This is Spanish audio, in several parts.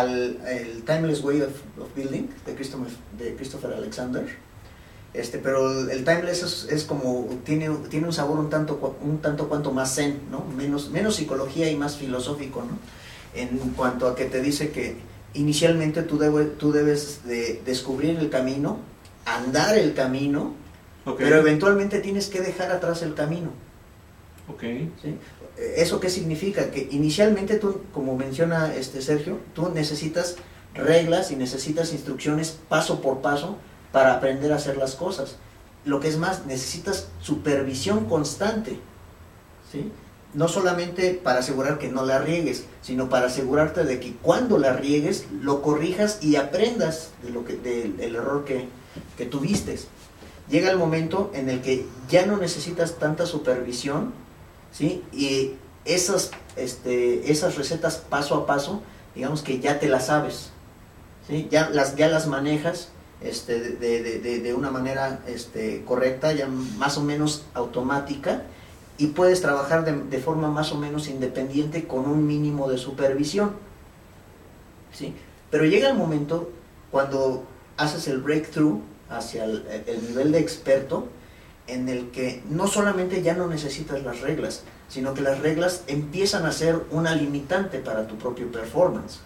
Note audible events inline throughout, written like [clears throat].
al el Timeless Way of, of Building de Christopher, de Christopher Alexander. Este, pero el timeless es, es, como tiene, tiene un sabor un tanto un tanto cuanto más zen, ¿no? Menos menos psicología y más filosófico, ¿no? En cuanto a que te dice que inicialmente tú, debe, tú debes de descubrir el camino, andar el camino, okay. pero eventualmente tienes que dejar atrás el camino. Okay. ¿Sí? ¿Eso qué significa? Que inicialmente tú, como menciona este Sergio, tú necesitas reglas y necesitas instrucciones paso por paso para aprender a hacer las cosas. Lo que es más, necesitas supervisión constante. ¿sí? No solamente para asegurar que no la riegues, sino para asegurarte de que cuando la riegues lo corrijas y aprendas de lo del de, error que, que tuviste. Llega el momento en el que ya no necesitas tanta supervisión, ¿sí? Y esas, este, esas recetas paso a paso, digamos que ya te las sabes, ¿sí? Ya las, ya las manejas este, de, de, de, de, una manera este, correcta, ya más o menos automática, y puedes trabajar de, forma más o menos independiente con un mínimo de supervisión. ¿sí? Pero llega el momento cuando haces el breakthrough hacia el, el nivel de experto, en el que no solamente ya no necesitas las reglas, sino que las reglas empiezan a ser una limitante para tu propio performance.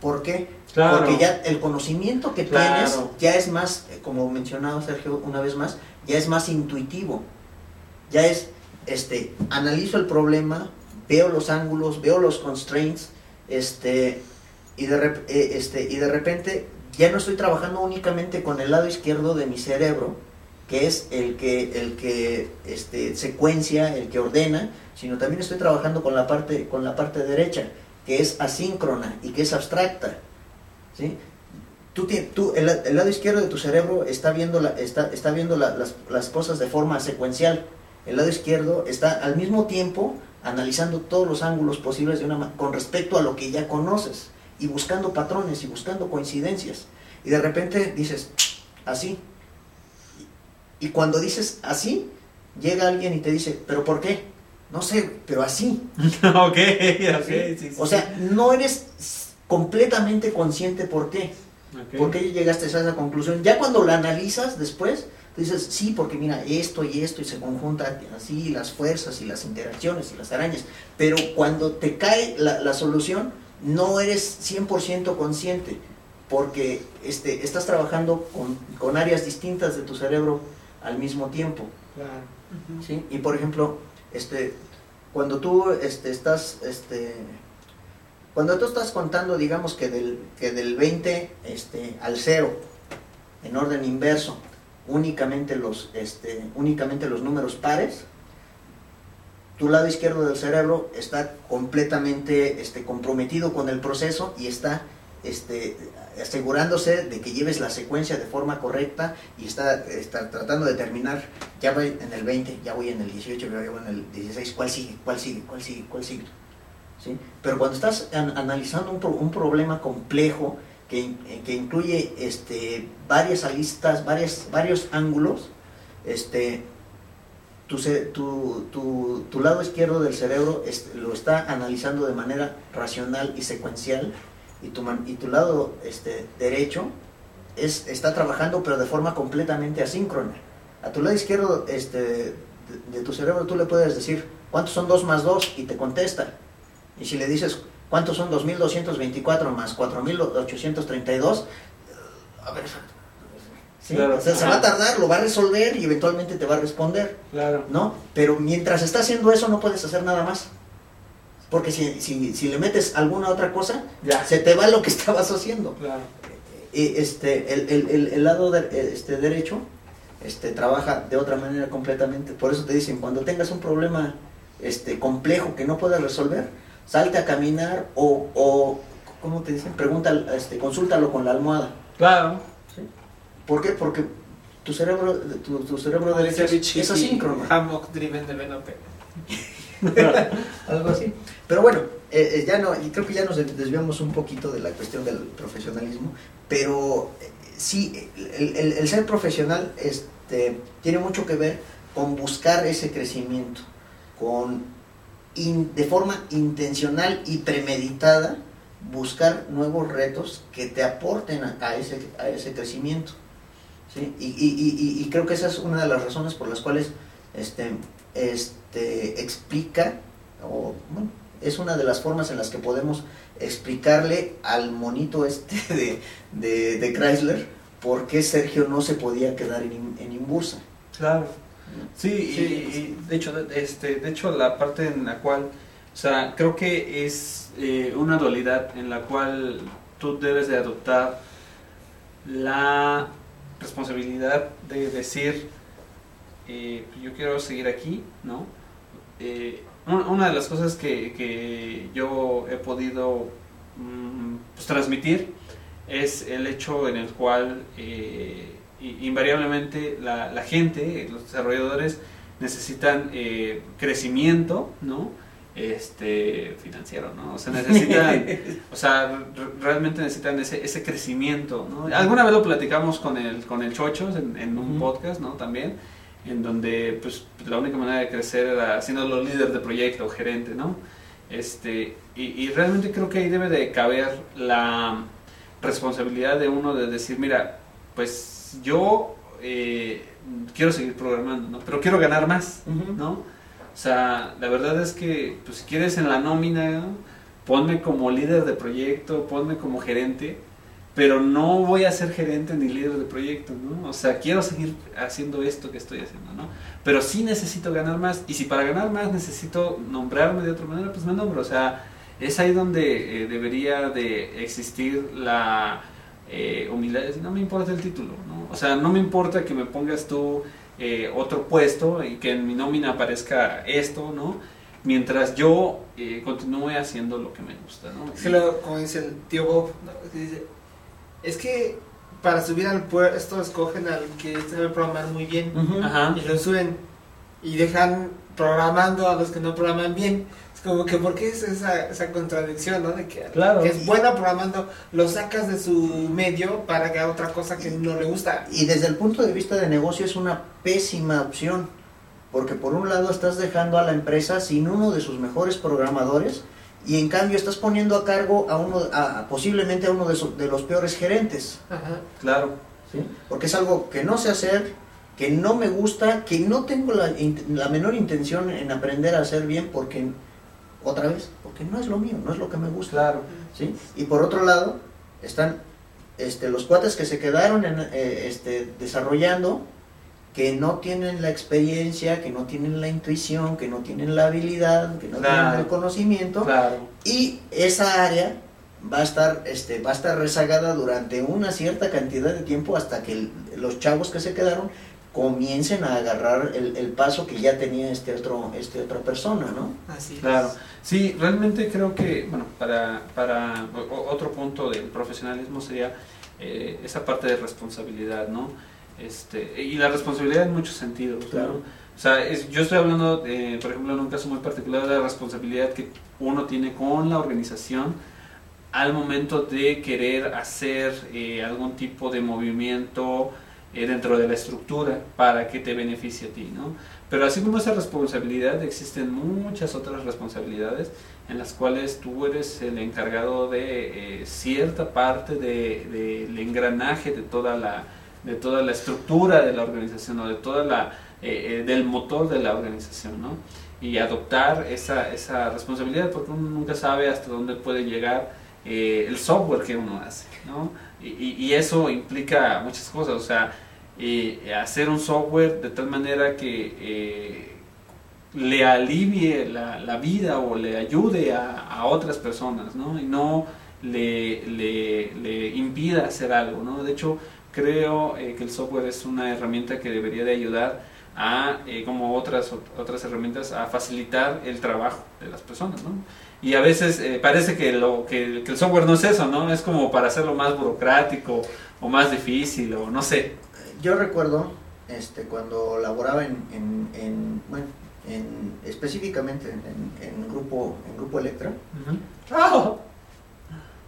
¿Por qué? Claro. Porque ya el conocimiento que claro. tienes ya es más, como mencionaba Sergio una vez más, ya es más intuitivo. Ya es, este, analizo el problema, veo los ángulos, veo los constraints, este, y de, este, y de repente ya no estoy trabajando únicamente con el lado izquierdo de mi cerebro, que es el que, el que este, secuencia, el que ordena, sino también estoy trabajando con la parte, con la parte derecha, que es asíncrona y que es abstracta. ¿sí? Tú, el, el, lado izquierdo de tu cerebro está viendo, está, está viendo la, las, las cosas de forma secuencial. El lado izquierdo está al mismo tiempo analizando todos los ángulos posibles de una, con respecto a lo que ya conoces y buscando patrones y buscando coincidencias. Y de repente dices, así. Y cuando dices así, llega alguien y te dice, ¿pero por qué? No sé, pero así. [laughs] ok, ok, sí, sí, O sea, no eres completamente consciente por qué. Okay. ¿Por qué llegaste a esa conclusión? Ya cuando la analizas después, dices, sí, porque mira, esto y esto, y se conjuntan así las fuerzas y las interacciones y las arañas. Pero cuando te cae la, la solución, no eres 100% consciente, porque este, estás trabajando con, con, áreas distintas de tu cerebro al mismo tiempo. Claro. ¿sí? Y por ejemplo, este, cuando tú este, estás, este, cuando tú estás contando, digamos que del, que del 20 este, al 0, en orden inverso, únicamente los, este, únicamente los números pares, tu lado izquierdo del cerebro está completamente este, comprometido con el proceso y está este, asegurándose de que lleves la secuencia de forma correcta y está, está tratando de determinar, ya voy en el 20, ya voy en el 18, ya voy en el 16, ¿cuál sigue? ¿Cuál sigue? ¿Cuál sigue? ¿Cuál sigue? ¿Sí? Pero cuando estás an analizando un, pro un, problema complejo que, que incluye este, varias aristas, varias, varios ángulos, este, tu, tu, tu, tu, lado izquierdo del cerebro lo está analizando de manera racional y secuencial y tu, man, y tu lado este, derecho es, está trabajando pero de forma completamente asíncrona. A tu lado izquierdo este, de, de, tu cerebro tú le puedes decir cuántos son 2 más 2 y te contesta. Y si le dices cuántos son 2224 más 4832, a ver, ¿sí? Claro. o sea, se va a tardar, lo va a resolver y eventualmente te va a responder. Claro. ¿No? Pero mientras está haciendo eso no puedes hacer nada más. Porque si, si, si le metes alguna otra cosa, ya. se te va lo que [laughs] estabas haciendo. Claro. Y este, el, el, el, lado de, este, derecho este, trabaja de otra manera completamente. Por eso te dicen, cuando tengas un problema este, complejo que no puedas resolver, salte a caminar o, o ¿cómo te dicen? Pregunta, este, consúltalo con la almohada. Claro. ¿Sí? ¿Por qué? Porque tu cerebro, tu, tu cerebro derecho es, es asíncrono. Hammock driven developer. [laughs] [laughs] Algo así. Pero bueno, eh, ya no, creo que ya nos desviamos un poquito de la cuestión del profesionalismo, pero eh, sí, el, ser profesional este, tiene mucho que ver con buscar ese crecimiento, con de forma intencional y premeditada buscar nuevos retos que te aporten a, ese, a ese crecimiento. ¿sí? Y, y- y- creo que esa es una de las razones por las cuales este, explica, o bueno, es una de las formas en las que podemos explicarle al monito este [laughs] de, de, de Chrysler por qué Sergio no se podía quedar en, en Imbursa. Claro. Sí, Sí. y, y de hecho, este, de hecho la parte en la cual, o sea, creo que es eh, una dualidad en la cual tú debes de adoptar la responsabilidad de decir, eh, yo quiero seguir aquí, ¿no? Eh, un- una de las cosas que, que yo he podido mm, pues, transmitir es el hecho en el cual eh, invariablemente la, la gente, los desarrolladores necesitan eh, crecimiento, ¿no? Este financiero, ¿no? O sea, necesitan, [laughs] o sea, re- realmente necesitan ese, ese crecimiento, ¿no? Alguna vez lo platicamos con el con el Chochos en, en un podcast, ¿no? También, en donde pues la única manera de crecer era siendo los líder de proyecto, gerente, ¿no? Este, y, y realmente creo que ahí debe de caber la responsabilidad de uno de decir, mira, pues yo eh, quiero seguir programando, ¿no? Pero quiero ganar más, ¿no? O sea, la verdad es que, pues si quieres en la nómina, ¿no? ponme como líder de proyecto, ponme como gerente, pero no voy a ser gerente ni líder de proyecto, ¿no? O sea, quiero seguir haciendo esto que estoy haciendo, ¿no? Pero sí necesito ganar más, y si para ganar más necesito nombrarme de otra manera, pues me nombro, o sea, es ahí donde eh, debería de existir la eh, humildad, no me importa el título, ¿no? O sea, no me importa que me pongas tú eh, otro puesto y que en mi nómina aparezca esto, ¿no? Mientras yo eh, continúe haciendo lo que me gusta, ¿no? Luego, como dice el tío Bob, dice, es que para subir al puesto escogen al que sabe programar muy bien. Ajá. y lo suben y dejan programando a los que no programan bien. Es como que, ¿por qué es esa, esa contradicción, no? De que, Claro. que es buena programando, lo sacas de su medio para que haga otra cosa que no le gusta. Y desde el punto de vista de negocio es una pésima opción, porque por un lado estás dejando a la empresa sin uno de sus mejores programadores y en cambio estás poniendo a cargo a uno, a, a- posiblemente a uno de, su- de los peores gerentes, Ajá. Claro. ¿sí? porque es algo que no sé hacer, que no me gusta, que no tengo la, la menor intención en aprender a hacer bien, porque otra vez, porque no es lo mío, no es lo que me gusta. Claro. ¿sí? Y por otro lado, están este, los cuates que se quedaron en, eh, este, desarrollando, que no tienen la experiencia, que no tienen la intuición, que no tienen la habilidad, que no Claro. tienen el conocimiento, Claro. y esa área va a estar este va a estar rezagada durante una cierta cantidad de tiempo hasta que el- los chavos que se quedaron comiencen a agarrar el, el paso que ya tenía este otro este otra persona no Así es. Claro. Sí, realmente creo que, bueno, para, para otro punto del profesionalismo sería eh, esa parte de responsabilidad, ¿no? Este, y la responsabilidad en muchos sentidos, Claro. ¿no? O sea, es- yo estoy hablando, de, por ejemplo, en un caso muy particular de la responsabilidad que uno tiene con la organización al momento de querer hacer eh, algún tipo de movimiento eh, dentro de la estructura para que te beneficie a ti, ¿no? Pero así como esa responsabilidad, existen muchas otras responsabilidades en las cuales tú eres el encargado de eh, cierta parte de- del engranaje de toda la de toda la estructura de la organización o de toda la eh, eh, del motor de la organización, ¿no? Y adoptar esa, esa responsabilidad porque uno nunca sabe hasta dónde puede llegar eh, el software que uno hace, ¿no? Y, y- eso implica muchas cosas, o sea, hacer un software de tal manera que le alivie la, la vida o le ayude a, a otras personas, ¿no? Y no le, le, le impida hacer algo, ¿no? De hecho, creo eh, que el software es una herramienta que debería de ayudar a, eh, como otras, otras herramientas, a facilitar el trabajo de las personas, ¿no? Y a veces eh, parece que, lo, que, que el software no es eso, ¿no? Es como para hacerlo más burocrático o más difícil o no sé. yo recuerdo este cuando laboraba en, en, en, bueno en específicamente en, en grupo en grupo Electra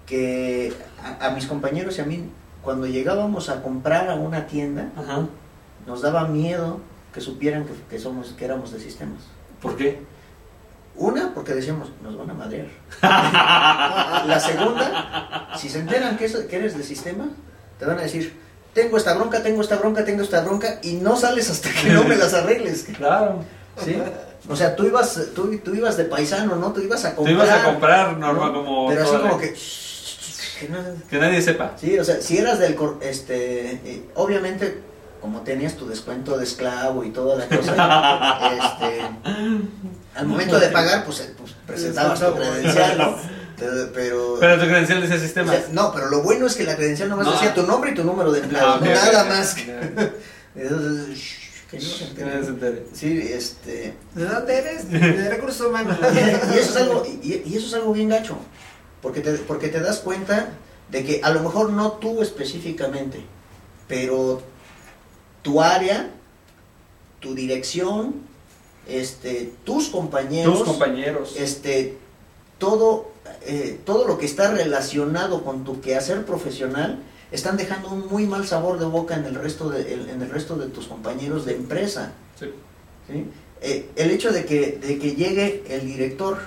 que a, a mis compañeros y a mí cuando llegábamos a comprar a una tienda Ajá. nos daba miedo que supieran que, que somos que éramos de sistemas ¿Por qué? Una, porque decíamos, nos van a madrear. [laughs] la segunda, si se enteran que, es- que eres del sistema, te van a decir, tengo esta bronca, tengo esta bronca, tengo esta bronca, y no sales hasta que no me las arregles. Claro. ¿sí? O sea, tú ibas, tú, tú ibas de paisano, ¿no? Tú ibas a Tú comprar. ibas a comprar normal ¿no? como... Pero así como que... "Shh, que no- Que nadie sepa. Sí, o sea, si eras del... cor- este eh, Obviamente, como tenías tu descuento de esclavo y toda la cosa, [laughs] este, al momento de pagar, pues, eh, pues, presentabas tu credencial, ¿no? Pero... pero- tu credencial decía o sea, no, pero lo bueno es que la credencial nomás No. decía tu nombre y tu número de empleado, Ah, nada más. ok. [laughs] Entonces, shh, que no se Que nadie se entere. entere. Sí, este... ¿De dónde eres? [laughs] De recursos humanos. y eso es algo y, y eso es algo bien gacho porque te, porque te das cuenta de que a lo mejor no tú específicamente pero tu área tu dirección este tus compañeros Tus compañeros. este todo eh, todo lo que está relacionado con tu quehacer profesional están dejando un muy mal sabor de boca en el resto de en el resto de tus compañeros de empresa Sí. ¿sí? Eh, el hecho de que, de que llegue el director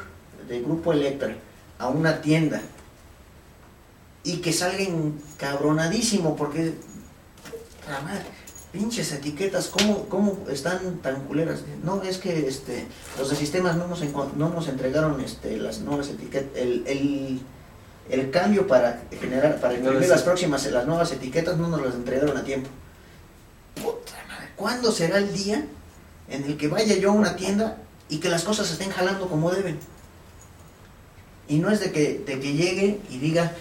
del grupo Electra a una tienda y que salga encabronadísimo porque madre, pinches etiquetas, ¿cómo, ¿cómo están tan culeras? No, es que este, los de sistemas no nos, no nos entregaron este, las nuevas etiquetas, el, el, el cambio para generar, para imprimir las próximas, las nuevas etiquetas no nos las entregaron a tiempo. Puta madre, ¿cuándo será el día en el que vaya yo a una tienda y que las cosas estén jalando como deben? Y no es de que, de que llegue y diga,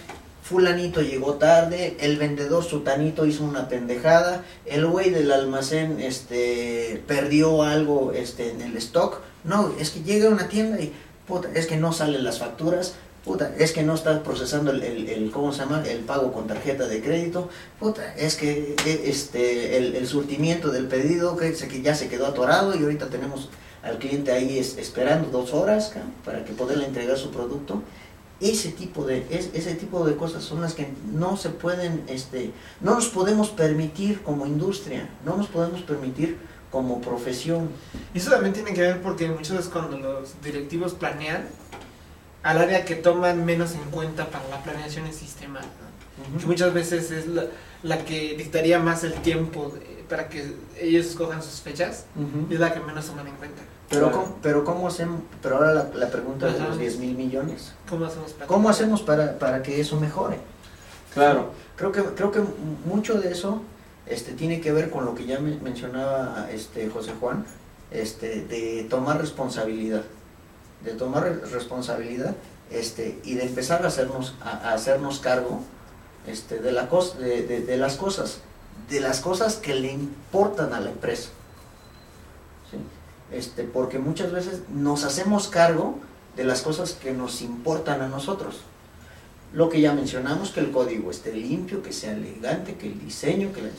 fulanito llegó tarde, el vendedor sutanito hizo una pendejada, el güey del almacén este, perdió algo este, en el stock. No, es que llega a una tienda y, puta, es que no salen las facturas, puta, es que no está procesando el, el, ¿cómo se llama? El pago con tarjeta de crédito, puta, es que eh, este, el, el surtimiento del pedido que, se- que ya se quedó atorado y ahorita tenemos al cliente ahí es- esperando dos horas ca, para que poderle entregar su producto. Ese tipo de es- ese tipo de cosas son las que no se pueden este no nos podemos permitir como industria, no nos podemos permitir como profesión. Y eso también tiene que ver porque muchas veces cuando los directivos planean, al área que toman menos en cuenta para la planeación es sistema, ¿no? que muchas veces es la, la que dictaría más el tiempo para que ellos escojan sus fechas, y es la que menos toman en cuenta. Pero Claro. cómo, pero cómo hacemos, pero ahora la, la pregunta de Ajá. los 10 mil millones. ¿Cómo hacemos para ¿Cómo hacemos para, para que eso mejore? Claro. Creo que, creo que mucho de eso este, tiene que ver con lo que ya me- mencionaba este, José Juan, este, de tomar responsabilidad. De tomar re- responsabilidad este, y de empezar a hacernos, a, a hacernos cargo este, de, la cos- de, de- de las cosas, de las cosas que le importan a la empresa. ¿sí? Este, porque muchas veces nos hacemos cargo de las cosas que nos importan a nosotros. Lo que ya mencionamos, que el código esté limpio, que sea elegante, que el diseño, que la-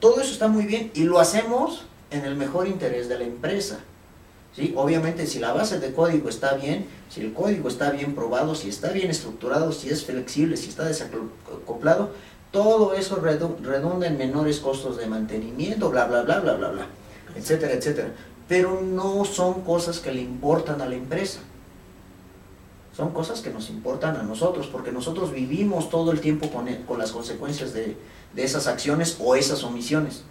todo eso está muy bien y lo hacemos en el mejor interés de la empresa. ¿sí? Obviamente si la base de código está bien, si el código está bien probado, si está bien estructurado, si es flexible, si está desacoplado, todo eso redu- redunda en menores costos de mantenimiento, bla, bla, bla, bla, bla, bla, etcétera, etcétera. Pero no son cosas que le importan a la empresa. Son cosas que nos importan a nosotros, porque nosotros vivimos todo el tiempo con, e- con las consecuencias de, de esas acciones o esas omisiones.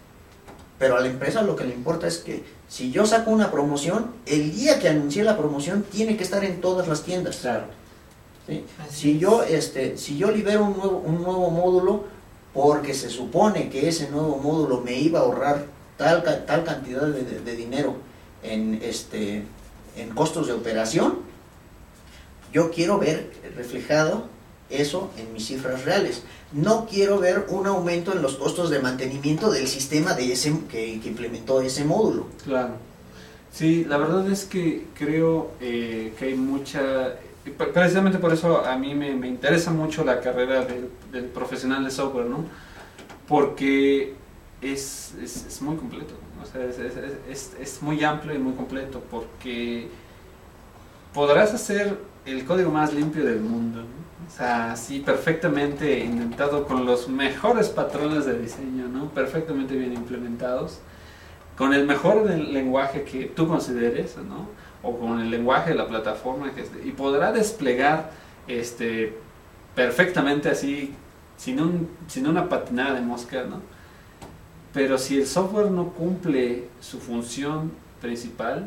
Pero a la empresa lo que le importa es que si yo saco una promoción, el día que anuncié la promoción tiene que estar en todas las tiendas. Claro. Si yo, este, si yo libero un nuevo, un nuevo módulo, porque se supone que ese nuevo módulo me iba a ahorrar tal, tal cantidad de, de- de dinero en, este, en costos de operación, yo quiero ver reflejado eso en mis cifras reales. No quiero ver un aumento en los costos de mantenimiento del sistema de ese, que, que implementó ese módulo. Claro. Sí, la verdad es que creo eh, que hay mucha... Precisamente por eso a mí me, me interesa mucho la carrera del, profesional de software, ¿no? Porque es, es, muy completo. O sea, es, es, muy amplio y muy completo porque podrás hacer el código más limpio del mundo. O sea, sí, perfectamente indentado con los mejores patrones de diseño, ¿no? Perfectamente bien implementados con el mejor lenguaje que tú consideres, ¿no? O con el lenguaje de la plataforma esté, y podrá desplegar este perfectamente así sin un sin una patinada de mosca, ¿no? Pero si el software no cumple su función principal,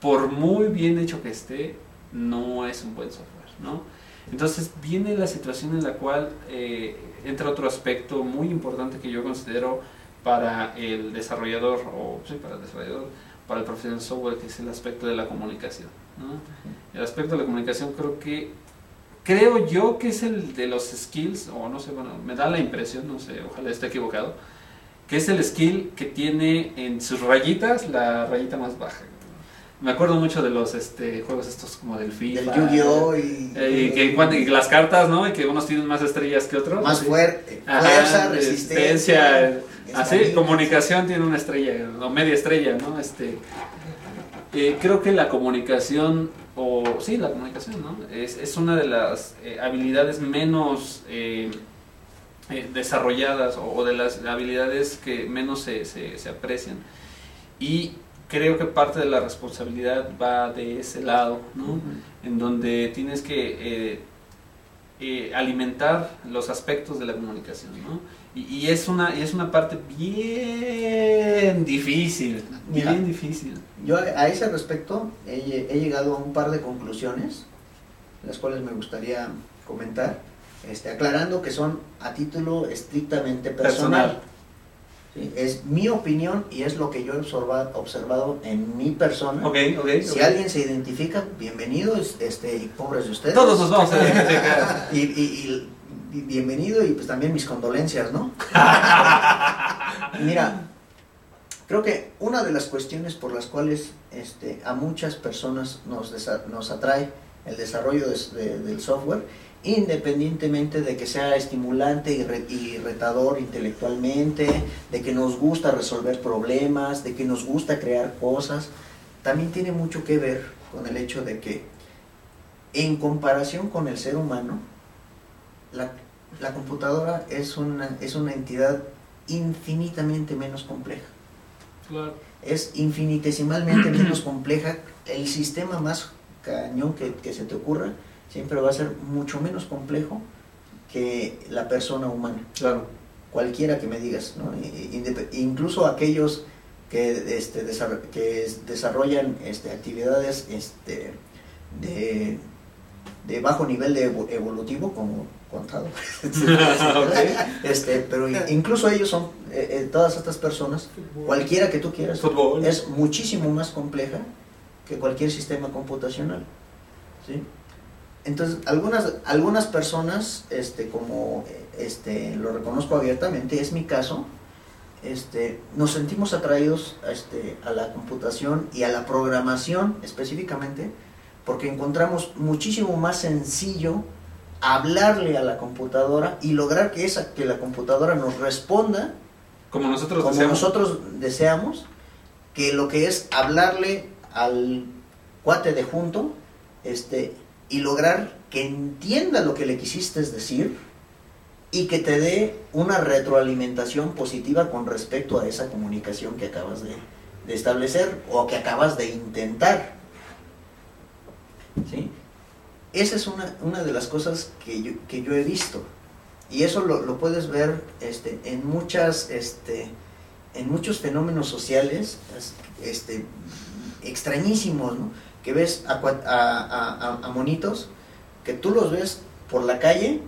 por muy bien hecho que esté, no es un buen software, ¿no? Entonces viene la situación en la cual eh, entra otro aspecto muy importante que yo considero para el desarrollador, o sí, para el desarrollador, para el profesional software, que es el aspecto de la comunicación. ¿no? El aspecto de la comunicación creo que, creo yo que es el de los skills, o no sé, bueno, me da la impresión, no sé, ojalá esté equivocado, que es el skill que tiene en sus rayitas la rayita más baja. Me acuerdo mucho de los este, juegos estos como del FIFA. Del Yu-Gi-Oh! Y, eh, y que y las cartas, ¿no? Y que unos tienen más estrellas que otros. más fuerte, Ajá, fuerza, resistencia. Así, comunicación tiene una estrella, o media estrella, ¿no? Este, eh, creo que la comunicación, o sí, la comunicación, ¿no? Es, es una de las eh, habilidades menos eh, desarrolladas o, o de las habilidades que menos se, se, se aprecian. Y creo que parte de la responsabilidad va de ese lado, ¿no? En donde tienes que eh, eh, alimentar los aspectos de la comunicación, ¿no? Y, y es una y es una parte bien difícil, Mira. bien difícil. Yo a a ese respecto he, he llegado a un par de conclusiones, las cuales me gustaría comentar, este, aclarando que son a título estrictamente personal. Personal. ¿sí? Es mi opinión y es lo que yo he observa- observado en mi persona. Ok, ok. Si ok. alguien se identifica, bienvenidos, este, y pobres de ustedes. Todos nos vamos a [laughs] identificar. y- y- y bienvenido y pues también mis condolencias, ¿no? [laughs] Mira, creo que una de las cuestiones por las cuales este, a muchas personas nos, nos atrae el desarrollo de- de- del software, independientemente de que sea estimulante y, re- y retador intelectualmente, de que nos gusta resolver problemas, de que nos gusta crear cosas, también tiene mucho que ver con el hecho de que en comparación con el ser humano, la, la computadora es una, es una entidad infinitamente menos compleja. Claro. Es infinitesimalmente [clears throat] menos compleja. El sistema más cañón que, que se te ocurra siempre va a ser mucho menos complejo que la persona humana. Claro. Cualquiera que me digas, Incluso aquellos que, este, desar- que es- desarrollan este, actividades este, de, de bajo nivel de evo- evolutivo, como contado. [laughs] [laughs] este, pero incluso ellos son, eh, eh, todas estas personas, cualquiera que tú quieras, Fútbol. es muchísimo más compleja que cualquier sistema computacional. ¿sí? Entonces, algunas, algunas personas, este, como eh, este, lo reconozco abiertamente, es mi caso, este, nos sentimos atraídos este, a la computación y a la programación específicamente, porque encontramos muchísimo más sencillo hablarle a la computadora y lograr que, esa, que la computadora nos responda Como nosotros como deseamos. nosotros deseamos, que lo que es hablarle al cuate de junto, este, y lograr que entienda lo que le quisiste decir y que te dé una retroalimentación positiva con respecto a esa comunicación que acabas de, de establecer o que acabas de intentar. ¿Sí? Esa es una, una de las cosas que yo, que yo he visto. Y eso lo, lo puedes ver este, en muchas, este, en muchos fenómenos sociales, es- este, extrañísimos, ¿no? Que ves a, cua- a- a- a- a monitos, que tú los ves por la calle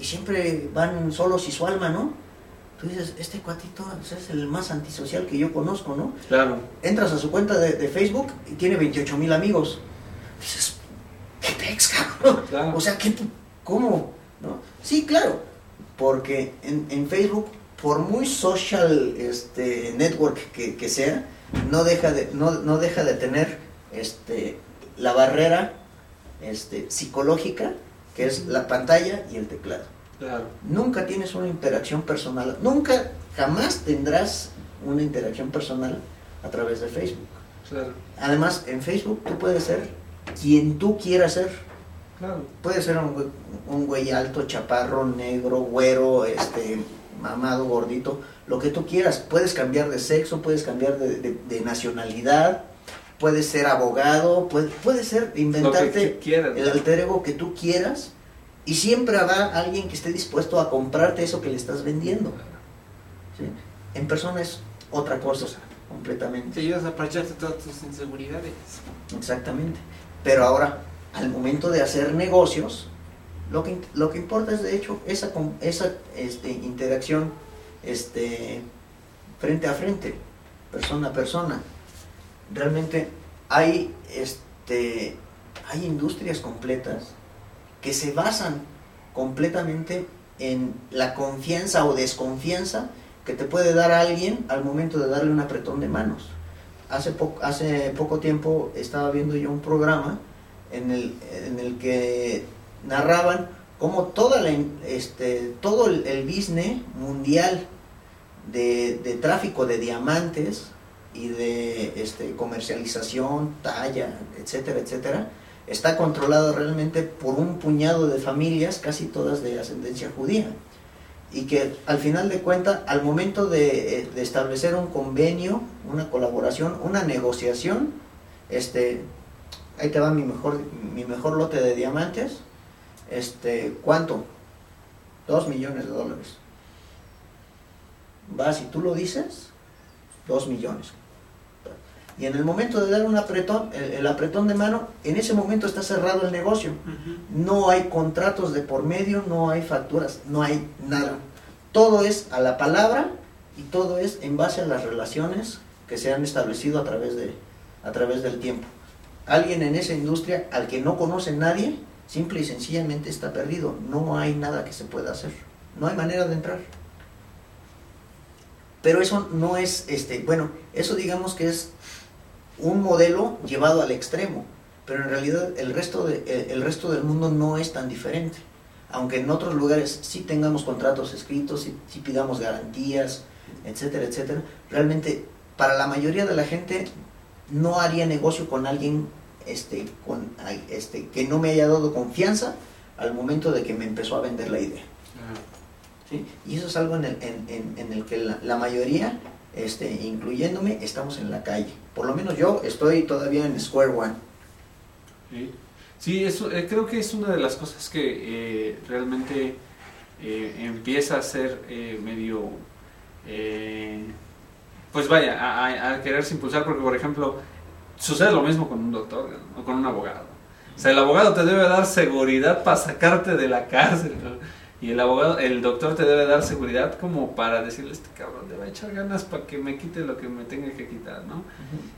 y siempre van solos y su alma, ¿no? Tú dices, este cuatito es el más antisocial que yo conozco, ¿no? Claro. Entras a su cuenta de, de Facebook y tiene 28 mil amigos. Dices, ¿qué pex, cabrón? Claro. O sea, ¿qué, ¿cómo? ¿No? Sí, claro, porque en, en Facebook, por muy social este, network que, que sea, no deja de, no, no deja de tener este, la barrera este, psicológica, que es la pantalla y el teclado. Claro. Nunca tienes una interacción personal, nunca, jamás tendrás una interacción personal a través de Facebook. Claro. Además, en Facebook tú puedes ser quien tú quieras ser. Claro. Puede ser un güey, un güey alto, chaparro, negro, güero, este, mamado, gordito, lo que tú quieras. Puedes cambiar de sexo, puedes cambiar de, de- de nacionalidad, puedes ser abogado, puede, puede ser inventarte quieras, el alter ego que tú quieras y siempre habrá alguien que esté dispuesto a comprarte eso que le estás vendiendo. ¿sí? En persona es otra cosa, completamente. Te ayudas a aprovecharte todas tus inseguridades. Exactamente. Pero ahora, al momento de hacer negocios, lo que, lo que importa es de hecho esa, esa este, interacción este, frente a frente, persona a persona. Realmente hay, este, hay industrias completas que se basan completamente en la confianza o desconfianza que te puede dar alguien al momento de darle un apretón de manos. Hace, po- hace poco tiempo estaba viendo yo un programa en el, en el que narraban cómo toda la, este, todo el, el business mundial de, de tráfico de diamantes y de este, comercialización, talla, etcétera, etcétera, está controlado realmente por un puñado de familias, casi todas de ascendencia judía. Y que al final de cuentas, al momento de, eh, de establecer un convenio, una colaboración, una negociación, este, ahí te va mi mejor, mi mejor lote de diamantes, este, ¿cuánto? Dos millones de dólares. Va, si tú lo dices, dos millones. Y en el momento de dar un apretón, el, el apretón de mano, en ese momento está cerrado el negocio. No hay contratos de por medio, no hay facturas, no hay nada. Todo es a la palabra y todo es en base a las relaciones que se han establecido a través, de, a través del tiempo. Alguien en esa industria al que no conoce nadie, simple y sencillamente está perdido. No hay nada que se pueda hacer. No hay manera de entrar. Pero eso no es, este, bueno, eso digamos que es un modelo llevado al extremo, pero en realidad el resto, de, el, resto del mundo no es tan diferente. Aunque en otros lugares sí tengamos contratos escritos, sí, sí pidamos garantías, etcétera, etcétera, realmente para la mayoría de la gente no haría negocio con alguien este, con, este, que no me haya dado confianza al momento de que me empezó a vender la idea. ¿sí? Y eso es algo en el, en, en- en el que la, la mayoría, este, incluyéndome, estamos en la calle. Por lo menos yo estoy todavía en Square One. Sí, Sí, eso, eh, creo que es una de las cosas que eh, realmente eh, empieza a ser medio, pues vaya, a, a- quererse impulsar, porque por ejemplo, sucede lo mismo con un doctor o con un abogado. O sea, el abogado te debe dar seguridad para sacarte de la cárcel. Y el abogado, el doctor te debe dar seguridad como para decirle, este cabrón le va a echar ganas para que me quite lo que me tenga que quitar, ¿no?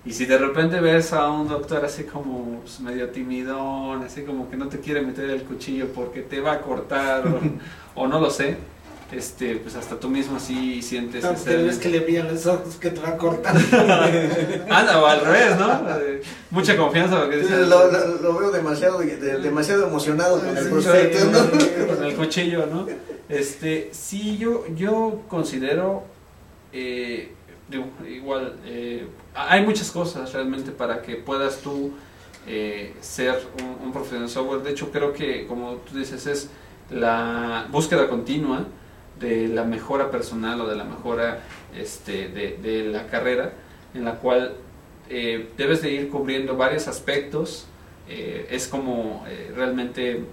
Y si de repente ves a un doctor así como pues, medio timidón, así como que no te quiere meter el cuchillo porque te va a cortar o, [laughs] o no lo sé, este, pues hasta tú mismo así sientes No, ese- te ves que le brillan los ojos que te va a cortar. [laughs] Anda, o al revés, ¿no? Mucha confianza porque dices, Lo, lo- lo veo demasiado, de- demasiado emocionado con el Sí, prospecto, sí, ¿no? sí. con el cuchillo, ¿no? Este, sí, yo, yo considero, eh, digo, igual, eh, hay muchas cosas realmente para que puedas tú eh, ser un, un profesional de software. De hecho, creo que, como tú dices, es la búsqueda continua de la mejora personal o de la mejora este, de, de la carrera, en la cual eh, debes de ir cubriendo varios aspectos. Eh, es como eh, realmente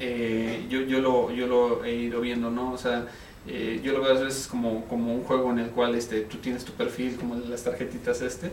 eh, yo, yo, lo, yo lo he ido viendo, ¿no? O sea, yo lo veo a veces como, como un juego en el cual este, tú tienes tu perfil, como las tarjetitas este,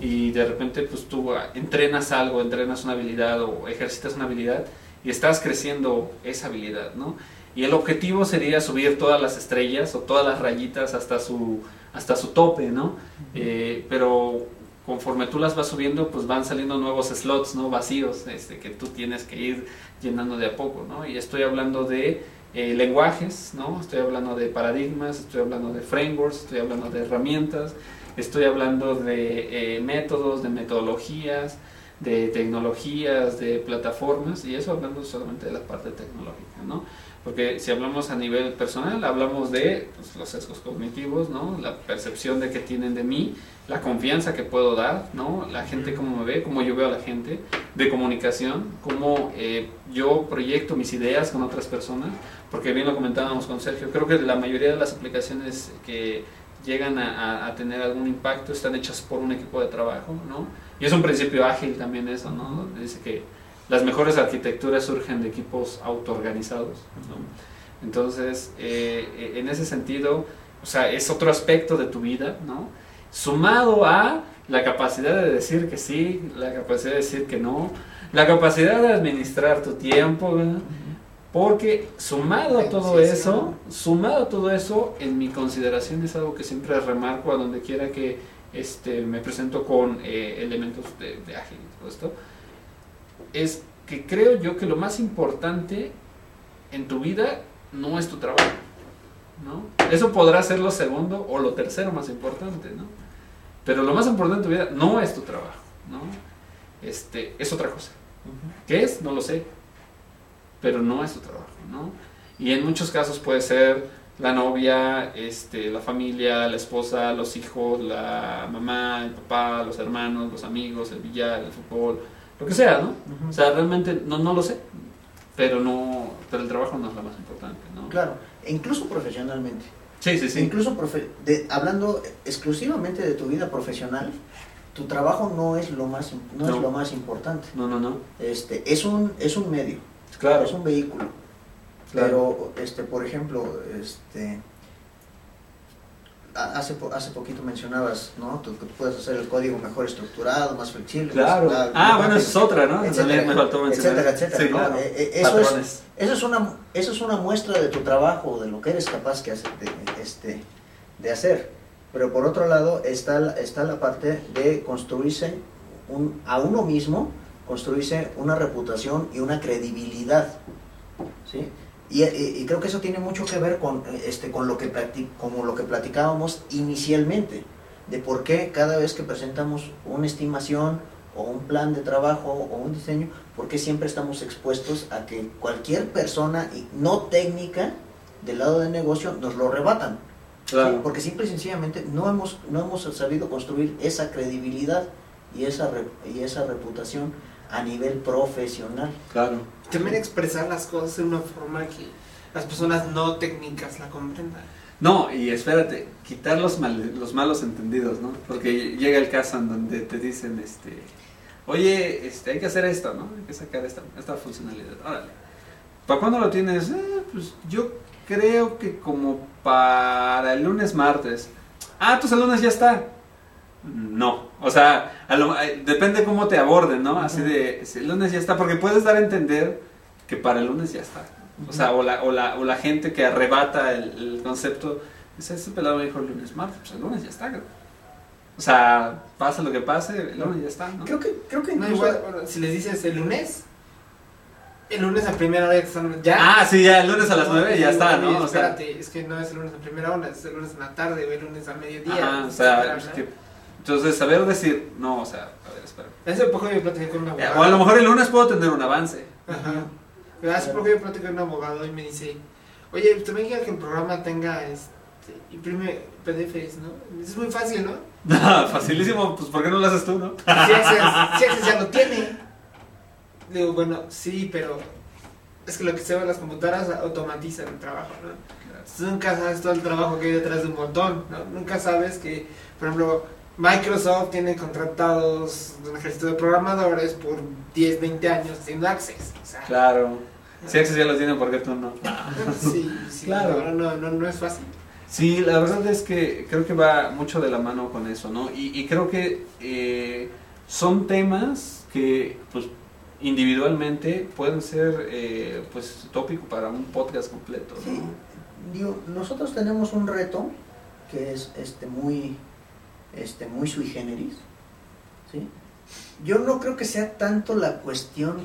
y de repente pues tú ah, entrenas algo, entrenas una habilidad o ejercitas una habilidad y estás creciendo esa habilidad, ¿no? Y el objetivo sería subir todas las estrellas o todas las rayitas hasta su, hasta su tope, ¿no? Eh, pero conforme tú las vas subiendo, pues van saliendo nuevos slots, ¿no? Vacíos, este, que tú tienes que ir llenando de a poco, ¿no? Y estoy hablando de eh, lenguajes, ¿no? Estoy hablando de paradigmas, estoy hablando de frameworks, estoy hablando de herramientas, estoy hablando de eh, métodos, de metodologías, de tecnologías, de plataformas, y eso hablando solamente de la parte tecnológica, ¿no? Porque si hablamos a nivel personal, hablamos de pues, los sesgos cognitivos, ¿no? La percepción de que tienen de mí, la confianza que puedo dar, ¿no? La gente cómo me ve, cómo yo veo a la gente, de comunicación, cómo eh, yo proyecto mis ideas con otras personas, porque bien lo comentábamos con Sergio, creo que la mayoría de las aplicaciones que llegan a, a, tener algún impacto están hechas por un equipo de trabajo, ¿no? Y es un principio ágil también eso, ¿no? Dice que las mejores arquitecturas surgen de equipos autoorganizados, ¿no? Entonces, eh, en ese sentido, o sea, es otro aspecto de tu vida, ¿no? Sumado a la capacidad de decir que sí, la capacidad de decir que no, la capacidad de administrar tu tiempo, ¿verdad? Porque sumado a todo eso, sumado a todo eso, en mi consideración es algo que siempre remarco a donde quiera que este, me presento con eh, elementos de, de ágil y todo esto, es que creo yo que lo más importante en tu vida no es tu trabajo, ¿no? Eso podrá ser lo segundo o lo tercero más importante, ¿no? Pero lo más importante en tu vida no es tu trabajo, ¿no? Este, es otra cosa. ¿Qué es? No lo sé. Pero no es tu trabajo, ¿no? Y en muchos casos puede ser la novia, este, la familia, la esposa, los hijos, la mamá, el papá, los hermanos, los amigos, el billar, el fútbol, lo que sea, ¿no? O sea, realmente no, no lo sé, pero no pero el trabajo no es lo más importante, ¿no? Claro, e incluso profesionalmente. Sí, sí, sí. Incluso profe de, hablando exclusivamente de tu vida profesional, tu trabajo no es lo más no, no. es lo más importante. No, no, no. Este, es un es un medio. Claro. Es un vehículo. Claro. Pero este, por ejemplo, este hace, hace poquito mencionabas, ¿no? Tú, tú, puedes hacer el código mejor estructurado, más flexible. Claro. Más, ah, bueno, esa es otra, ¿no? Etcétera, me faltó etcétera, etcétera. Sí, ¿no? claro. Eh, eh, eso, es, eso, es una, eso es una muestra de tu trabajo, de lo que eres capaz que hace, de, este, de hacer. Pero por otro lado está, está la parte de construirse un, a uno mismo, construirse una reputación y una credibilidad. ¿sí? Y, y- y creo que eso tiene mucho que ver con, eh, este, con lo, que como lo que platicábamos inicialmente, de por qué cada vez que presentamos una estimación o un plan de trabajo o un diseño, por qué siempre estamos expuestos a que cualquier persona no técnica del lado de negocio nos lo rebatan. ¿sí? Claro. Porque simple y sencillamente no hemos, no hemos sabido construir esa credibilidad y esa, re- y esa reputación a nivel profesional. Claro. También expresar las cosas de una forma que las personas no técnicas la comprendan. No, y espérate, quitar los, mal- los malos entendidos, ¿no? Porque llega el caso en donde te dicen, este, oye, este, hay que hacer esto, ¿no? Hay que sacar esta, esta funcionalidad. Órale. ¿Para cuándo lo tienes? "Eh, pues yo creo que como para el lunes, martes. Ah, pues el lunes ya está. No, o sea, a lo- depende cómo te aborden, ¿no? Así de, si el lunes ya está, porque puedes dar a entender que para el lunes ya está. O sea, o la, o la, o la gente que arrebata el, el concepto, dice, ese pelado me dijo el lunes, martes, pues el lunes ya está. creo". O sea, pasa lo que pase, el lunes ya está, ¿no? Creo que, creo que No, igual, bueno, si les dices el lunes, el lunes a primera hora ya están. Ya. Ah, sí, ya el lunes a las 9 ya está, ¿no? O sea, espérate, es que no es el lunes a primera hora, es el lunes en la tarde o el lunes a mediodía. ajá, o sea, ¿no? entonces saber decir, no, o sea, a ver, espera. Hace poco yo platiqué con un Eh, abogado. O a lo mejor el lunes puedo tener un avance. Ajá. Pero hace poco yo platiqué con un abogado y me dice, oye, ¿te imaginas que el programa tenga, este, imprime PDFs, ¿no? Es muy fácil, ¿no? [laughs] Facilísimo, pues ¿por qué no lo haces tú, no? Si Access, si ya lo tiene. Digo, bueno, sí, pero es que lo que se ve en las computadoras automatizan el trabajo, ¿no? Entonces, nunca sabes todo el trabajo que hay detrás de un botón, ¿no? Nunca sabes que, por ejemplo, Microsoft tiene contratados un ejército de programadores por 10, 20 años haciendo Access. O sea, Claro. Si Access ya lo tiene, ¿por qué tú no? [laughs] sí, sí, Claro. no, no, no, no es fácil. Sí, la verdad es que creo que va mucho de la mano con eso, ¿no? Y, y creo que eh, son temas que, pues, individualmente pueden ser, eh, pues, tópico para un podcast completo, Sí, ¿no? digo, nosotros tenemos un reto que es este muy este muy sui generis, ¿sí? Yo no creo que sea tanto la cuestión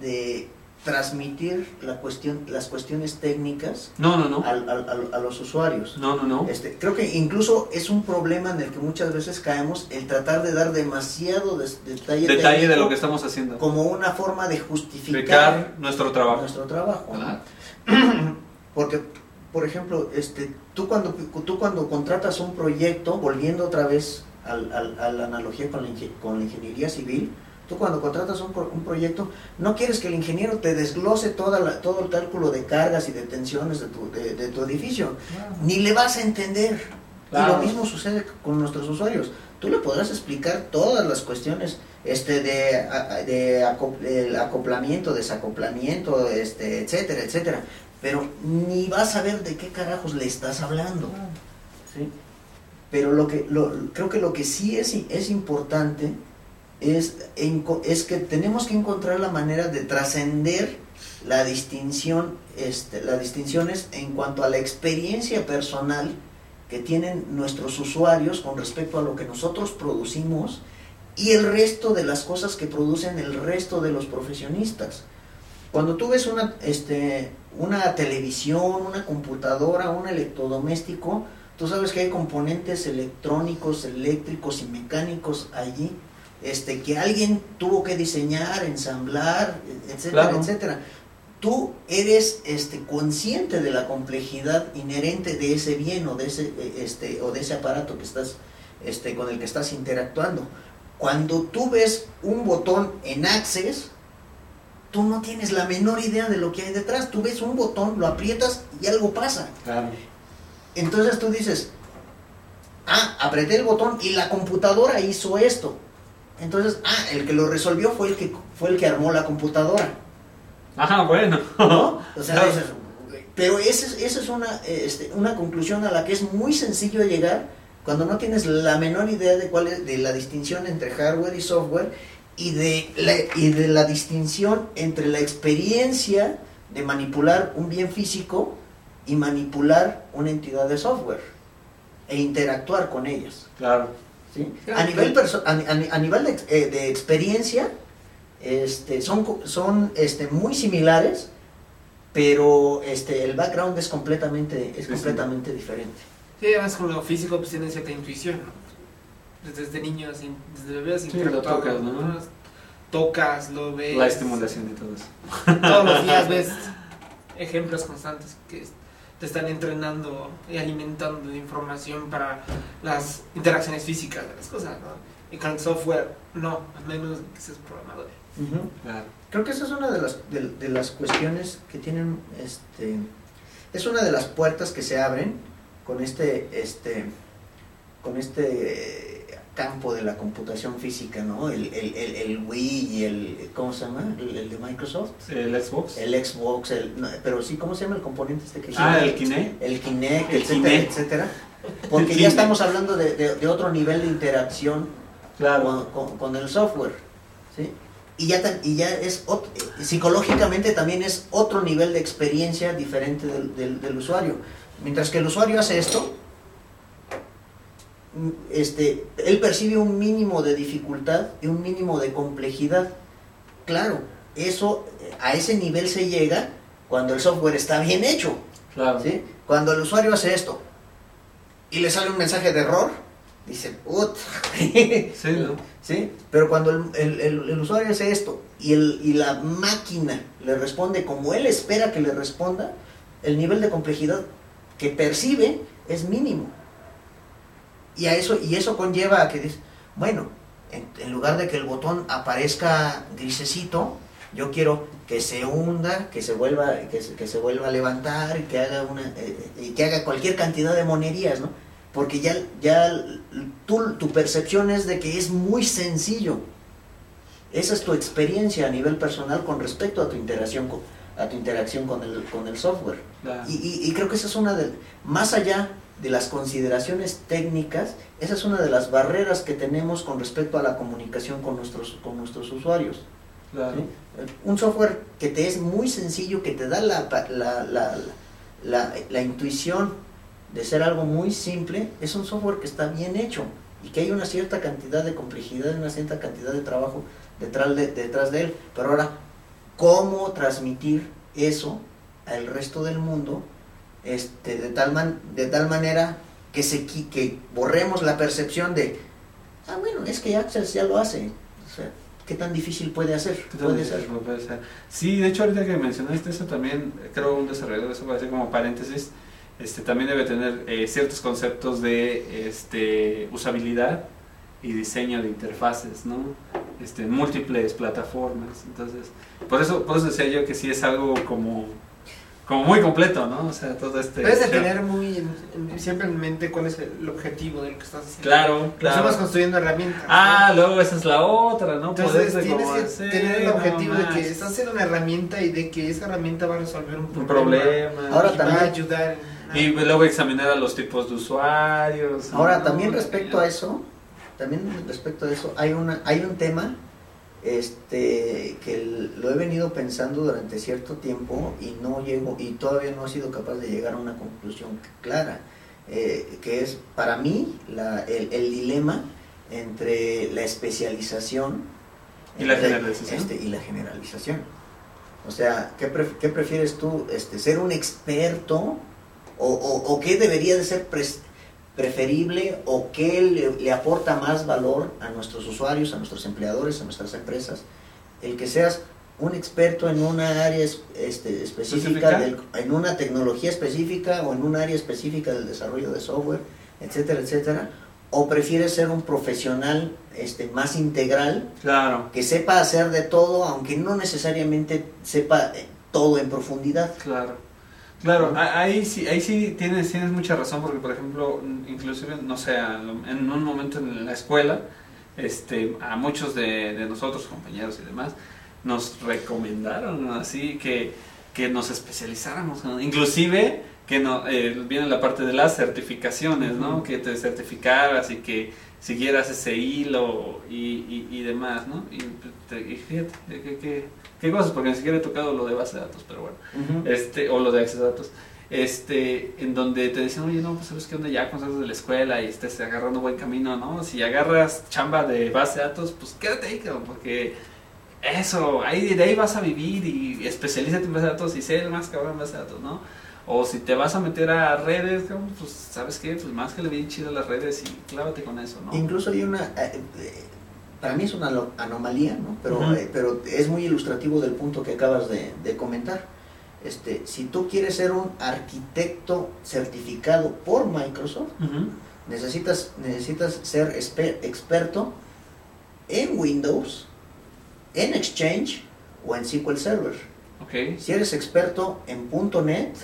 de transmitir la cuestión las cuestiones técnicas No, no, no. al- al- a los usuarios. No, no, no. Este, creo que incluso es un problema en el que muchas veces caemos el tratar de dar demasiado des- detalle, Detalle de lo que estamos haciendo. como una forma de justificar nuestro trabajo. nuestro trabajo. [clears throat] Porque, por ejemplo, este, tú, cuando, tú cuando contratas un proyecto, volviendo otra vez al- al- a la analogía con la, con la ingeniería civil, tú cuando contratas un, un proyecto, no quieres que el ingeniero te desglose toda la- todo el cálculo de cargas y de tensiones de tu, de, de tu edificio, ni le vas a entender. Y lo mismo sucede con nuestros usuarios. Tú le podrás explicar todas las cuestiones este de, de acoplamiento, desacoplamiento, este, etcétera, etcétera. Pero ni vas a ver de qué carajos le estás hablando. ¿sí? Pero lo que, lo, creo que lo que sí es, es importante es, es que tenemos que encontrar la manera de trascender la distinción, este, las distinciones en cuanto a la experiencia personal que tienen nuestros usuarios con respecto a lo que nosotros producimos y el resto de las cosas que producen el resto de los profesionistas. Cuando tú ves una, este, una televisión, una computadora, un electrodoméstico, tú sabes que hay componentes electrónicos, eléctricos y mecánicos allí, este, que alguien tuvo que diseñar, ensamblar, etcétera, etcétera. Tú eres este, consciente de la complejidad inherente de ese bien o de ese, este, o de ese aparato que estás, este, con el que estás interactuando. Cuando tú ves un botón en Access, tú no tienes la menor idea de lo que hay detrás. Tú ves un botón, lo aprietas y algo pasa. Entonces tú dices, ah, apreté el botón y la computadora hizo esto. Entonces, ah, el que lo resolvió fue el que fue el que armó la computadora. Ajá, bueno. ¿No? [laughs] O sea, pero esa es, una, este, una conclusión a la que es muy sencillo llegar cuando no tienes la menor idea de cuál es de la distinción entre hardware y software y de la, y de la distinción entre la experiencia de manipular un bien físico y manipular una entidad de software e interactuar con ellas. Claro. ¿sí? A nivel, a, nivel de, eh, de, experiencia, este, son, son este, muy similares, pero este, el background es completamente, es completamente diferente. Sí, además con lo físico pues tiene cierta intuición, Desde niño, desde bebé, así lo tocas, ¿no? Tocas, lo ves. La estimulación y todo eso. Todos los días [laughs] ves ejemplos constantes que te están entrenando y alimentando de información para las interacciones físicas de las cosas, ¿no? Y con el software, no, al menos que seas programador. Creo que esa es una de las, de, las cuestiones que tienen, este, es una de las puertas que se abren con este, este, con este campo de la computación física, ¿no? El, el, el, Wii y el, ¿cómo se llama? El, de Microsoft. El Xbox. El Xbox, el, pero sí, ¿cómo se llama el componente este que Ah, el Kinect. El Kinect, etcétera, etcétera. Porque ya estamos hablando de, de, otro nivel de interacción claro. con, con, el software, ¿sí? Y ya, y ya es, psicológicamente también es otro nivel de experiencia diferente del, del, del usuario. Mientras que el usuario hace esto, este, él percibe un mínimo de dificultad y un mínimo de complejidad. Claro, eso a ese nivel se llega cuando el software está bien hecho. ¿sí? Cuando el usuario hace esto y le sale un mensaje de error, dice, ¡ut! [laughs] sí, Pero cuando el, el, el, usuario hace esto y, el, y la máquina le responde como él espera que le responda, el nivel de complejidad que percibe es mínimo. Y, a eso, y eso conlleva a que, bueno, en, lugar de que el botón aparezca grisecito, yo quiero que se hunda, que se vuelva, que se, que se vuelva a levantar, y que haga una, eh, y que haga cualquier cantidad de monerías, ¿no? Porque ya, ya tu, tu percepción es de que es muy sencillo. Esa es tu experiencia a nivel personal con respecto a tu interacción con, a tu interacción con el, con el software. Y, y, y, creo que esa es una de, más allá de las consideraciones técnicas, esa es una de las barreras que tenemos con respecto a la comunicación con nuestros, con nuestros usuarios. Un software que te es muy sencillo, que te da la, la, la, la, la intuición de ser algo muy simple, es un software que está bien hecho y que hay una cierta cantidad de complejidad, una cierta cantidad de trabajo detrás de, detrás de él. Pero ahora, ¿cómo transmitir eso al resto del mundo este, de, tal man, de tal manera que, se, que borremos la percepción de, ah, bueno, es que Access ya lo hace. O sea, ¿qué tan difícil puede hacer? Puede ser. Sí, de hecho, ahorita que mencionaste eso también, creo un desarrollador, eso ser como paréntesis, este, también debe tener eh, ciertos conceptos de este, usabilidad y diseño de interfaces, ¿no? Este, en múltiples plataformas. Entonces, por eso, por eso decía yo que sí es algo como como muy completo, ¿no? O sea, todo este... Debes de tener muy en- en- siempre en mente cuál es el objetivo de lo que estás haciendo. Claro, claro. Estamos construyendo herramientas. Ah, luego esa es la otra, ¿no? Entonces tienes que hacer, tener el no objetivo de que estás haciendo una herramienta y de que esa herramienta va a resolver un Un problema. problema. Ahora y también- va a ayudar. en- Y luego examinar a los tipos de usuarios. Ahora, ¿no? también respecto a eso, también respecto a eso, hay una, hay un tema este que lo he venido pensando durante cierto tiempo y no llego y todavía no he sido capaz de llegar a una conclusión clara, eh, que es para mí la- el, el dilema entre la especialización Y la entre- generalización. este, y la generalización. O sea, ¿qué, pref- qué prefieres tú? Este, ¿Ser un experto? ¿O, o- o qué debería de ser preferible? ¿O qué le, le aporta más valor a nuestros usuarios, a nuestros empleadores, a nuestras empresas? El que seas un experto en una área es- este, específica, ¿Específica? del- en una tecnología específica o en un área específica del desarrollo de software, etcétera, etcétera. ¿O prefieres ser un profesional este, más integral Claro, que sepa hacer de todo, aunque no necesariamente sepa eh, todo en profundidad. claro. Claro, ahí sí, ahí sí tienes, tienes mucha razón porque, por ejemplo, inclusive, no sé, en un momento en la escuela, este, a muchos de, de nosotros, compañeros y demás, nos recomendaron así que, que nos especializáramos, ¿no? inclusive que no, eh, viene la parte de las certificaciones, ¿no? Que te certificaras y que siguieras ese hilo y, y, y demás, ¿no? Y, te- y fíjate, qué, qué, qué cosas, porque ni siquiera he tocado lo de base de datos, pero bueno. Este o lo de acceso a datos. Este en donde te dicen oye no pues sabes qué onda ya salgas de la escuela y estés agarrando buen camino no si agarras chamba de base de datos pues quédate ahí cabrón, porque eso ahí de ahí vas a vivir y especialízate en base de datos y sé el más cabrón en base de datos no o si te vas a meter a redes pues sabes qué pues más que le bien chido a las redes y clávate con eso no Incluso hay una, eh, para mí es una anomalía, ¿no? pero, eh, pero es muy ilustrativo del punto que acabas de, de comentar. Este, si tú quieres ser un arquitecto certificado por Microsoft, necesitas, necesitas ser experto en Windows, en Exchange o en SQL Server. ok Si eres experto en .NET,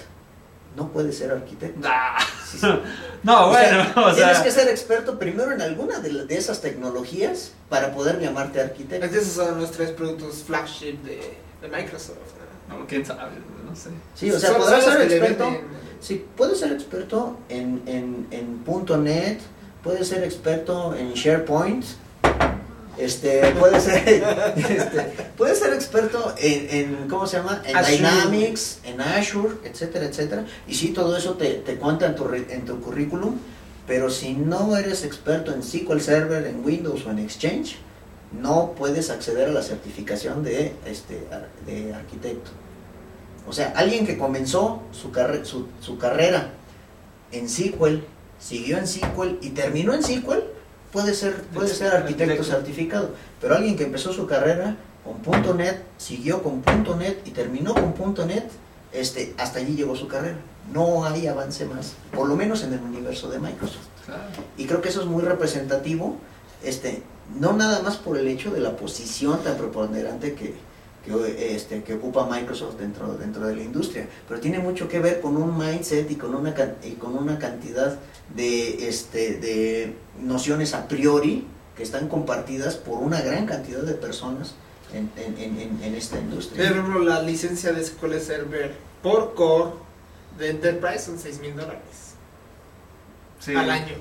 no puedes ser arquitecto. Ah, Sí, sí. [laughs] no O sea, bueno o tienes sea que ser experto primero en alguna de, la- de esas tecnologías para poder llamarte arquitecto. Esos son los tres productos flagship de, de Microsoft. ¿no? quién sabe no sé Sí, o sea, Son- podrás ser experto. Sí, puedes ser experto en, en, en .NET, puedes ser experto en SharePoint, este, puedes ser, [laughs] este, puedes ser experto en, en, ¿cómo se llama? En Azure. Dynamics, en Azure, etcétera, etcétera. Y sí, todo eso te, te cuenta en tu, en tu currículum, pero si no eres experto en SQL Server, en Windows o en Exchange, no puedes acceder a la certificación de, este, de arquitecto. O sea, alguien que comenzó su, carre- su, su carrera en SQL, siguió en SQL y terminó en SQL, puede ser, puede ser arquitecto Arquitecto. certificado. Pero alguien que empezó su carrera con .NET, siguió con .NET y terminó con .NET, este, hasta allí llegó su carrera. No hay avance más, por lo menos en el universo de Microsoft. claro Y creo que eso es muy representativo, este, no nada más por el hecho de la posición tan preponderante que, que, este, que ocupa Microsoft dentro, dentro de la industria, pero tiene mucho que ver con un mindset y con una, y con una cantidad de, este, de nociones a priori que están compartidas por una gran cantidad de personas en, en, en, en- en esta Por industria. ejemplo, la licencia de SQL Server por core de Enterprise son 6 mil dólares Sí. al año.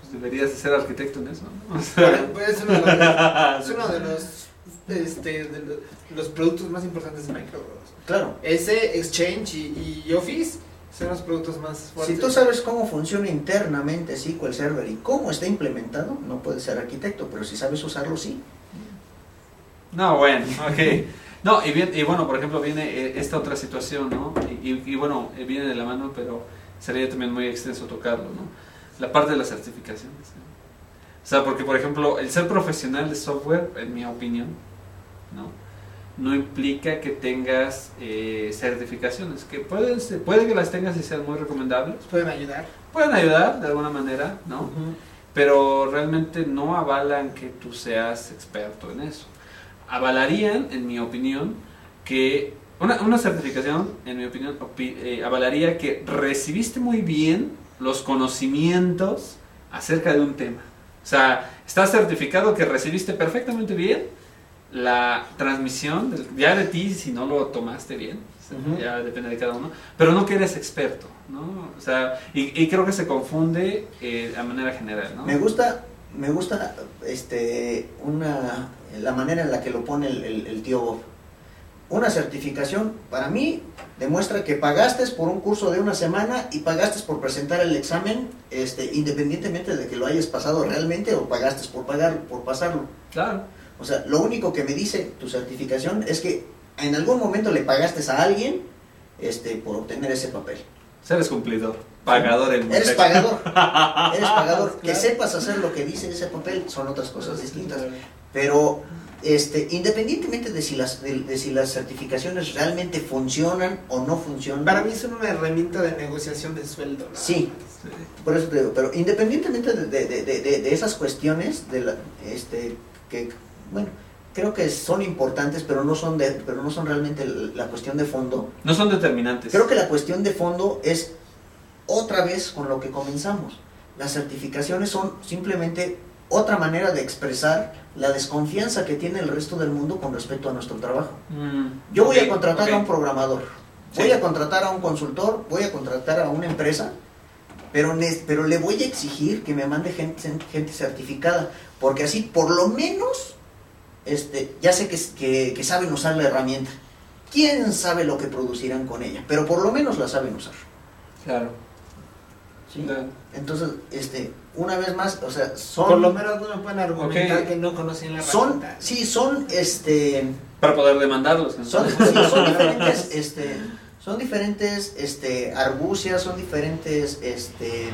Pues deberías de ser arquitecto en eso, ¿no? O sea, Bueno, pues es uno de los, es uno de los, este, de los, los productos más importantes de Microsoft. Claro, Ese, Exchange y, y Office son los productos más fuertes. Si tú sabes cómo funciona internamente SQL Server y cómo está implementado, no puedes ser arquitecto, pero si sabes usarlo, sí. No, bueno, [laughs] ok. No, y, bien, y bueno, por ejemplo, viene eh, esta otra situación, ¿no? Y, y- y bueno, eh, viene de la mano, pero sería también muy extenso tocarlo, ¿no? La parte de las certificaciones. ¿no? O sea, porque, por ejemplo, el ser profesional de software, en mi opinión, ¿no? No implica que tengas eh, certificaciones, que pueden, ser- puede que las tengas y sean muy recomendables, pueden ayudar. pueden ayudar de alguna manera, ¿no? pero realmente no avalan que tú seas experto en eso. Avalarían, en mi opinión, que, Una, una certificación, en mi opinión, opi- eh, avalaría que recibiste muy bien los conocimientos acerca de un tema. O sea, está certificado que recibiste perfectamente bien la transmisión, ya de ti si no lo tomaste bien, ya depende de cada uno, pero no que eres experto, ¿no? O sea, y, y creo que se confunde eh, a manera general, ¿no? Me gusta, me gusta este, una, la manera en la que lo pone el, el- el tío Bob. Una certificación, para mí, demuestra que pagaste por un curso de una semana y pagaste por presentar el examen, este, independientemente de que lo hayas pasado realmente o pagaste por pagar, por pasarlo. Claro. O sea, lo único que me dice tu certificación es que en algún momento le pagaste a alguien este, por obtener ese papel. Eres cumplidor, pagador en Eres pagador. Eres pagador. Que sepas hacer lo que dice ese papel son otras cosas distintas. Pero este, independientemente de si las de, de si las certificaciones realmente funcionan o no funcionan. Para mí son una herramienta de negociación de sueldo. ¿no? Sí. Por eso te digo, pero independientemente de, de- de- de- de esas cuestiones, de la, este, que, bueno, creo que son importantes, pero no son, de, pero no son realmente la cuestión de fondo. No son determinantes. Creo que la cuestión de fondo es otra vez con lo que comenzamos. Las certificaciones son simplemente otra manera de expresar la desconfianza que tiene el resto del mundo con respecto a nuestro trabajo. Mm, Yo voy a contratar a un programador, Sí. voy a contratar a un consultor, voy a contratar a una empresa, pero, pero le voy a exigir que me mande gente, gente certificada, porque así por lo menos este, ya sé que, que, que saben usar la herramienta. ¿Quién sabe lo que producirán con ella? Pero por lo menos la saben usar. Claro. ¿sí? Claro. Entonces, este, una vez más, o sea, son... Por lo menos no me pueden argumentar que no conocían la son, herramienta. sí, son, este, Para poder demandarlos. ¿no? son, sí, son diferentes, este, son diferentes, este, argucias, son diferentes, este, eh,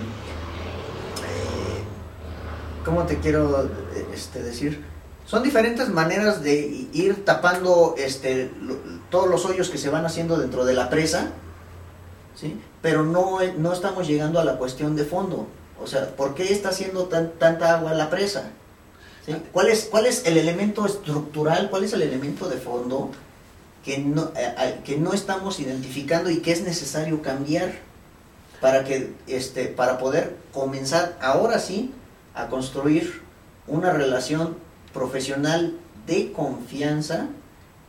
¿cómo te quiero, este, decir? Son diferentes maneras de ir tapando, este, todos los hoyos que se van haciendo dentro de la presa, ¿sí? Pero no, no estamos llegando a la cuestión de fondo. O sea, ¿por qué está haciendo tan, tanta agua la presa? ¿Sí? ¿Cuál, es, ¿Cuál es el elemento estructural? ¿Cuál es el elemento de fondo que no, eh, que no estamos identificando y que es necesario cambiar para, que, este, para poder comenzar ahora sí a construir una relación profesional de confianza,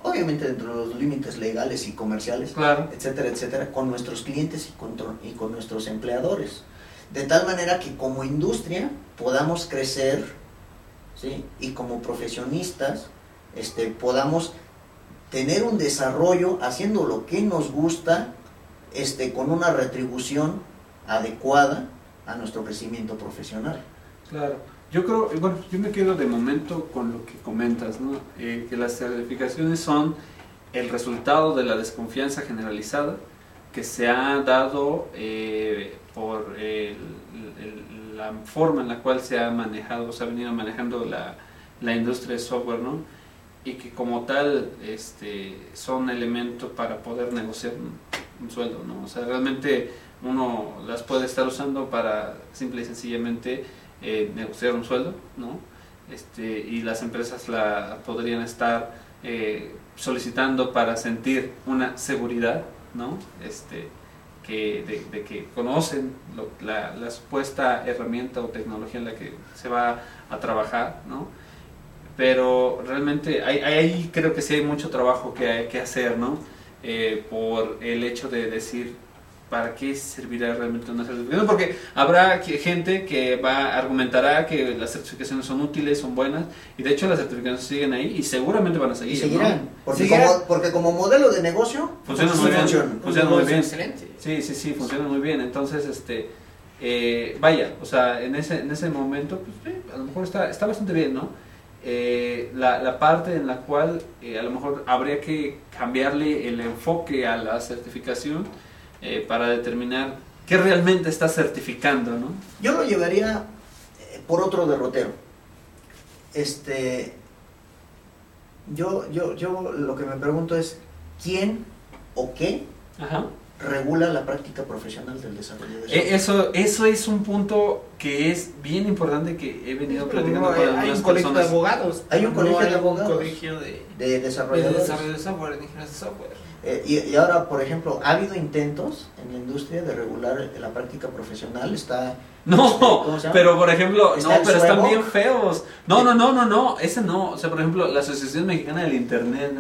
obviamente dentro de los límites legales y comerciales, Claro. etcétera, etcétera, con nuestros clientes y con, y con nuestros empleadores. De tal manera que como industria podamos crecer, ¿sí? Y como profesionistas este, podamos tener un desarrollo haciendo lo que nos gusta, este, con una retribución adecuada a nuestro crecimiento profesional. Claro. Yo creo, eh, bueno, yo me quedo de momento con lo que comentas, ¿no? Eh, que las certificaciones son el resultado de la desconfianza generalizada que se ha dado eh, por la forma en la cual se ha manejado, se ha venido manejando la, la industria de software, ¿no? Y que como tal este, son elementos para poder negociar un sueldo, ¿no? O sea, realmente uno las puede estar usando para simple y sencillamente eh, negociar un sueldo, ¿no? Este, y las empresas la podrían estar eh, solicitando para sentir una seguridad, ¿no? Este, que, de, que conocen la, la supuesta herramienta o tecnología en la que se va a trabajar, ¿no? Pero realmente ahí, ahí creo que sí hay mucho trabajo que hay que hacer, ¿no? Eh, por el hecho de decir, ¿para qué servirá realmente una certificación? Porque habrá gente que va argumentará que las certificaciones son útiles, son buenas, y de hecho las certificaciones siguen ahí y seguramente van a seguir. Y ¿no? seguirán, porque, Seguirán. como, porque como modelo de negocio, Funciona sí muy bien. funcionan. Funciona muy bien. Excelente. Sí, sí, sí, funciona muy bien. Entonces, este, eh, vaya, o sea, en ese, en ese momento, pues sí, a lo mejor está, está bastante bien, ¿no? Eh, la, la parte en la cual eh, a lo mejor habría que cambiarle el enfoque a la certificación eh, para determinar qué realmente está certificando, ¿no? Yo lo llevaría eh, por otro derrotero. Este, yo, yo, yo lo que me pregunto es quién o qué Ajá. regula la práctica profesional del desarrollo de software. Eh, Eso, eso es un punto que es bien importante que he venido Pero platicando no, con hay, hay algunas un colegio de abogados. Hay un no colegio de hay abogados. Un colegio de, de de desarrolladores. desarrollo de software, de ingenieros de software. Eh, y, y ahora, por ejemplo, ha habido intentos en la industria de regular la práctica profesional. Está No, Este, pero por ejemplo, Está no, pero están bien feos. No, no, no, no, no, ese no. O sea, por ejemplo, la Asociación Mexicana del Internet,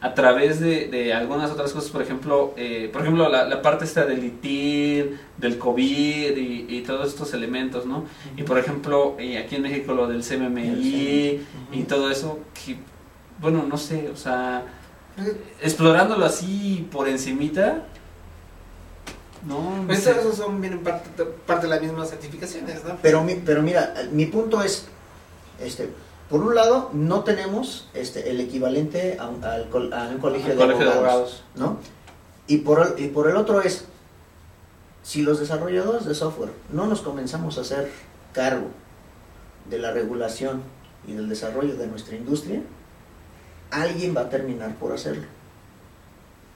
a través de, de algunas otras cosas, por ejemplo, eh, por ejemplo la, la parte esta del ITIL, del COVID y, y todos estos elementos, ¿no? Y por ejemplo, eh, aquí en México lo del CMMI y todo eso, que, bueno, no sé, o sea, explorándolo así por encimita, no, no Pues sé. esos son bien parte, parte de las mismas certificaciones, ¿no? Pero, mi- pero mira, mi punto es, este, por un lado, no tenemos este, el equivalente a un, a colegio, de, colegio de abogados, abogados. ¿no? Y por, el, y por el otro es, si los desarrolladores de software no nos comenzamos a hacer cargo de la regulación y del desarrollo de nuestra industria, alguien va a terminar por hacerlo.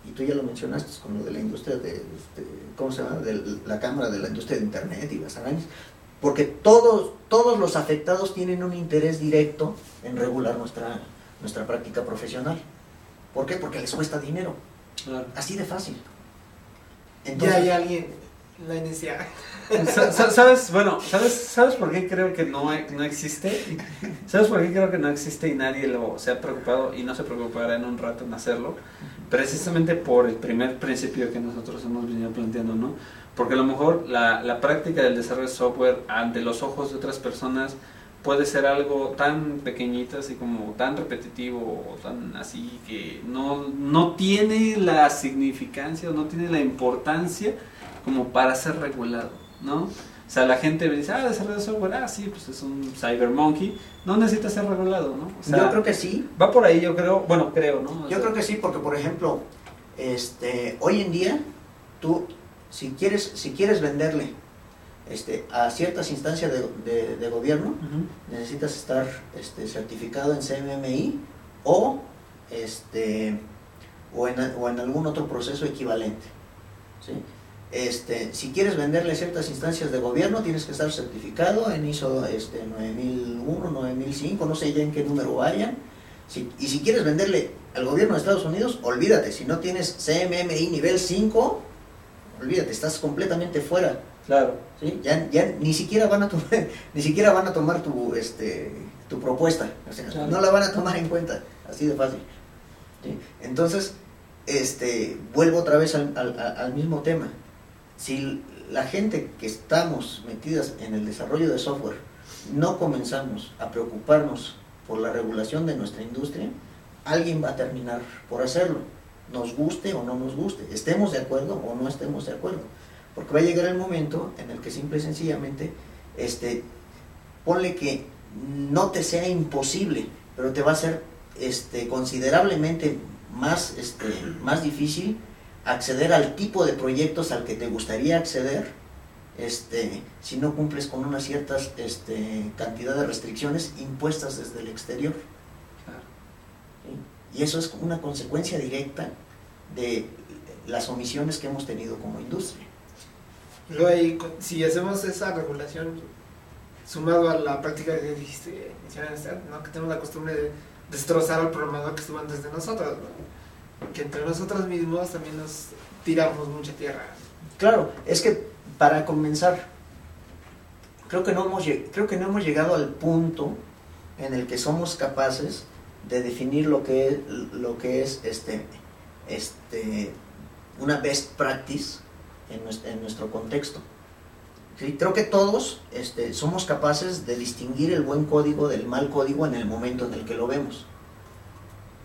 Y tú ya lo mencionaste con lo de la industria de, este, ¿cómo se llama? De la Cámara de la Industria de Internet y las arañas. Porque todos, todos los afectados tienen un interés directo en regular nuestra, nuestra práctica profesional. ¿Por qué? Porque les cuesta dinero. Claro. Así de fácil. ya Entonces, hay alguien la inicia. Sa- sa- ¿Sabes? Bueno, ¿sabes, ¿sabes por qué creo que no, no existe? ¿Sabes por qué creo que no existe y nadie lo se ha preocupado y no se preocupará en un rato en hacerlo? Precisamente por el primer principio que nosotros hemos venido planteando, ¿no? Porque a lo mejor la, la práctica del desarrollo de software ante los ojos de otras personas puede ser algo tan pequeñito, así como tan repetitivo o tan así que no, no tiene la significancia o no tiene la importancia como para ser regulado, ¿no? O sea, la gente dice, ah, desarrollo de software, ah, sí, pues es un cyber monkey, no necesita ser regulado, ¿no? O sea, yo creo que sí. va por ahí, yo creo, bueno, creo, ¿no? O Yo sea, creo que sí, porque por ejemplo, este, hoy en día, tú, si quieres, si quieres venderle este, a ciertas instancias de, de- de gobierno, necesitas estar este, certificado en CMMI o, este, o, en, o en algún otro proceso equivalente. ¿sí? Este, si quieres venderle ciertas instancias de gobierno, tienes que estar certificado en ISO este, 9001, 9005, no sé ya en qué número vayan. Si- y si quieres venderle al gobierno de Estados Unidos, olvídate, si no tienes CMMI nivel 5, olvídate, estás completamente fuera. Claro. ¿sí? Ya, ya ni siquiera van a tomar, [laughs] ni siquiera van a tomar tu, este, tu propuesta, o sea, Claro. no la van a tomar en cuenta, así de fácil. ¿sí? Entonces, este, vuelvo otra vez al- al mismo tema. Si la gente que estamos metidas en el desarrollo de software no comenzamos a preocuparnos por la regulación de nuestra industria, alguien va a terminar por hacerlo, nos guste o no nos guste, estemos de acuerdo o no estemos de acuerdo. Porque va a llegar el momento en el que simple y sencillamente, este, ponle que no te sea imposible, pero te va a ser este, considerablemente más, este, más difícil acceder al tipo de proyectos al que te gustaría acceder este, si no cumples con una cierta este, cantidad de restricciones impuestas desde el exterior. Y eso es una consecuencia directa de las omisiones que hemos tenido como industria. Luego si hacemos esa regulación sumado a la práctica que dijiste ¿no? que tenemos la costumbre de destrozar al programador que estuvo antes de nosotros, ¿no? Que entre nosotros mismos también nos tiramos mucha tierra. Claro, es que para comenzar, creo que no hemos, llegado al punto en el que somos capaces de definir lo que es, lo que es este, este, una best practice en nuestro, contexto. Creo que todos este, somos capaces de distinguir el buen código del mal código en el momento en el que lo vemos.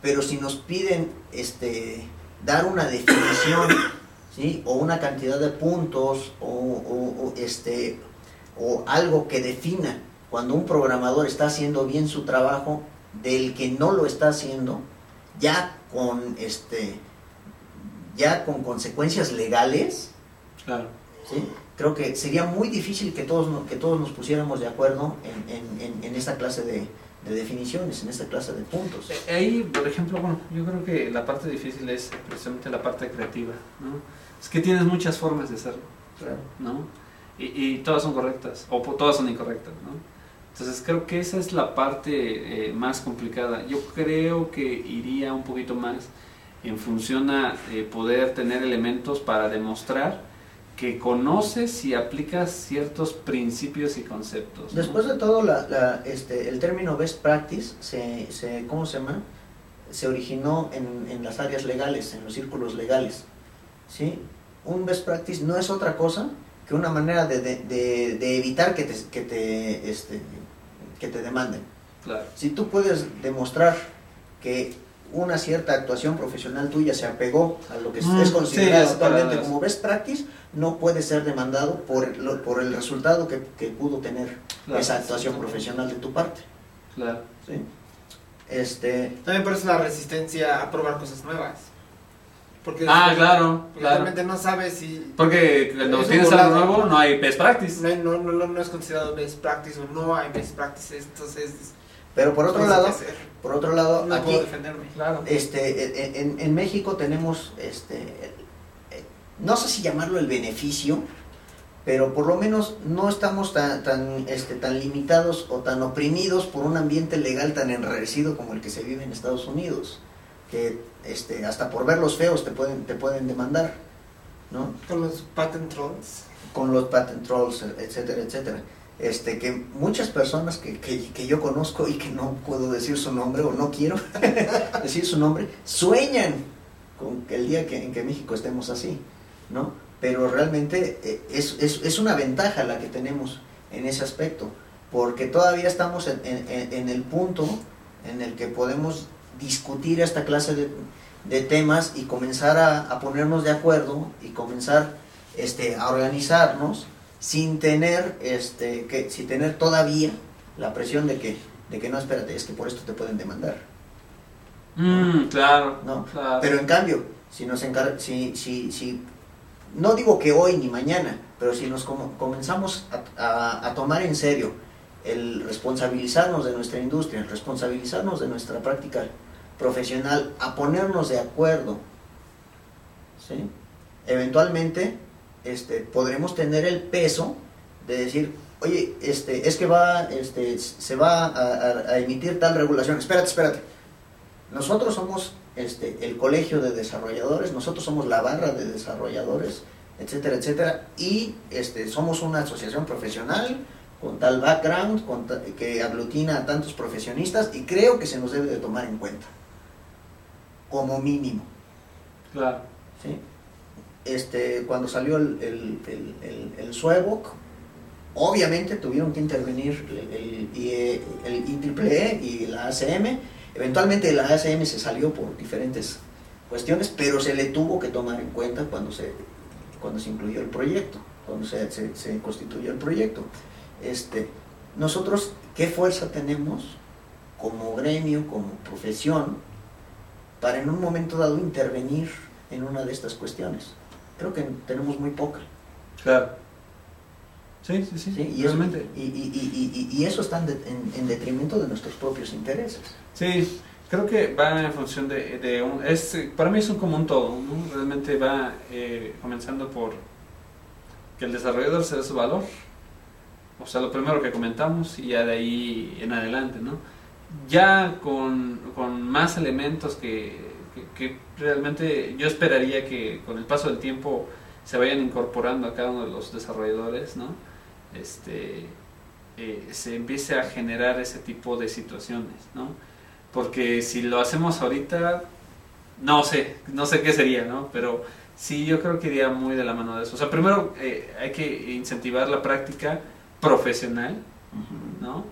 Pero si nos piden este, dar una definición [coughs] ¿sí? o una cantidad de puntos o, o- o, este, o algo que defina cuando un programador está haciendo bien su trabajo del que no lo está haciendo, ya con, este, ya con consecuencias legales, Claro. ¿sí? creo que sería muy difícil que todos, que todos nos pusiéramos de acuerdo en- en- en esta clase de, de definiciones, en esta clase de puntos. Eh, Ahí, por ejemplo, bueno, yo creo que la parte difícil es precisamente la parte creativa, ¿no? Es que tienes muchas formas de hacerlo, Claro. ¿no? Y, y todas son correctas, o todas son incorrectas, ¿no? Entonces creo que esa es la parte eh, más complicada. Yo creo que iría un poquito más en función a eh, poder tener elementos para demostrar que conoces y aplicas ciertos principios y conceptos. ¿no? Después de todo, la, la, este, el término best practice se, se, ¿cómo se llama? Se originó en, en las áreas legales, en los círculos legales. ¿sí? Un best practice no es otra cosa que una manera de, de, de, de evitar que te, que, te, este, que te demanden. Claro. Si tú puedes demostrar que una cierta actuación profesional tuya se apegó a lo que Mm, es considerado sí, es actualmente como best practice, no puede ser demandado por, lo- por el resultado que, que pudo tener Claro, esa actuación sí, profesional de tu parte. Claro. ¿sí? Este, También por eso la resistencia a probar cosas nuevas. Porque Ah, después- claro, porque claro. realmente no sabes si Porque cuando tienes algo nuevo no hay best practice. no, hay- no, no, no es considerado best practice o no hay best practices, entonces pero por otro lado. Por otro lado, no aquí puedo defenderme. Claro. este, en, en- en México tenemos, este, eh, no sé si llamarlo el beneficio, pero por lo menos no estamos tan, tan, este, tan limitados o tan oprimidos por un ambiente legal tan enrarecido como el que se vive en Estados Unidos, que este, hasta por ver los feos te pueden, te pueden demandar, ¿no? Con los patent trolls. con los patent trolls, etcétera, etcétera. Este, que muchas personas que, que, que yo conozco y que no puedo decir su nombre o no quiero [laughs] decir su nombre, sueñan con que el día que, en que México estemos así, ¿no? Pero realmente eh, es, es, es una ventaja la que tenemos en ese aspecto, porque todavía estamos en, en- en el punto en el que podemos discutir esta clase de, de temas y comenzar a, a ponernos de acuerdo y comenzar este, a organizarnos sin tener este que sin tener todavía la presión de que de que no espérate es que por esto te pueden demandar Mm, claro. No, claro. pero en cambio si nos encar si, si, si no digo que hoy ni mañana pero si nos com- comenzamos a, a- a tomar en serio el responsabilizarnos de nuestra industria el responsabilizarnos de nuestra práctica profesional a ponernos de acuerdo ¿sí? eventualmente este, podremos tener el peso de decir, oye, este, es que va, este, se va a, a- a emitir tal regulación. Espérate, espérate. Nosotros somos este, el colegio de desarrolladores, nosotros somos la barra de desarrolladores, etcétera, etcétera, y este, somos una asociación profesional con tal background, con ta- que aglutina a tantos profesionistas y creo que se nos debe de tomar en cuenta, como mínimo. Claro. ¿sí? Este, cuando salió el, el, el, el, el SUEBOC, obviamente tuvieron que intervenir el, el, el IEEE y la ACM. Eventualmente la ACM se salió por diferentes cuestiones, pero se le tuvo que tomar en cuenta cuando se, cuando se incluyó el proyecto, cuando se, se, se constituyó el proyecto. Este, nosotros, ¿qué fuerza tenemos como gremio, como profesión, para en un momento dado intervenir en una de estas cuestiones? Creo que tenemos muy poca. Claro. Sí, sí, sí. ¿sí? Y, eso, realmente. y, y- y- eso está en- en detrimento de nuestros propios intereses. Sí, creo que va en función de, de un, es, para mí es un común todo, ¿no? Realmente va eh, comenzando por que el desarrollador se dé su valor, o sea, lo primero que comentamos y ya de ahí en adelante, ¿no? Ya con, con más elementos que, que, que realmente yo esperaría que con el paso del tiempo se vayan incorporando a cada uno de los desarrolladores, ¿no? Este, eh, se empiece a generar ese tipo de situaciones, ¿no? Porque si lo hacemos ahorita, no sé, no sé qué sería, ¿no? Pero sí, yo creo que iría muy de la mano de eso. O sea, primero eh, hay que incentivar la práctica profesional, ¿no?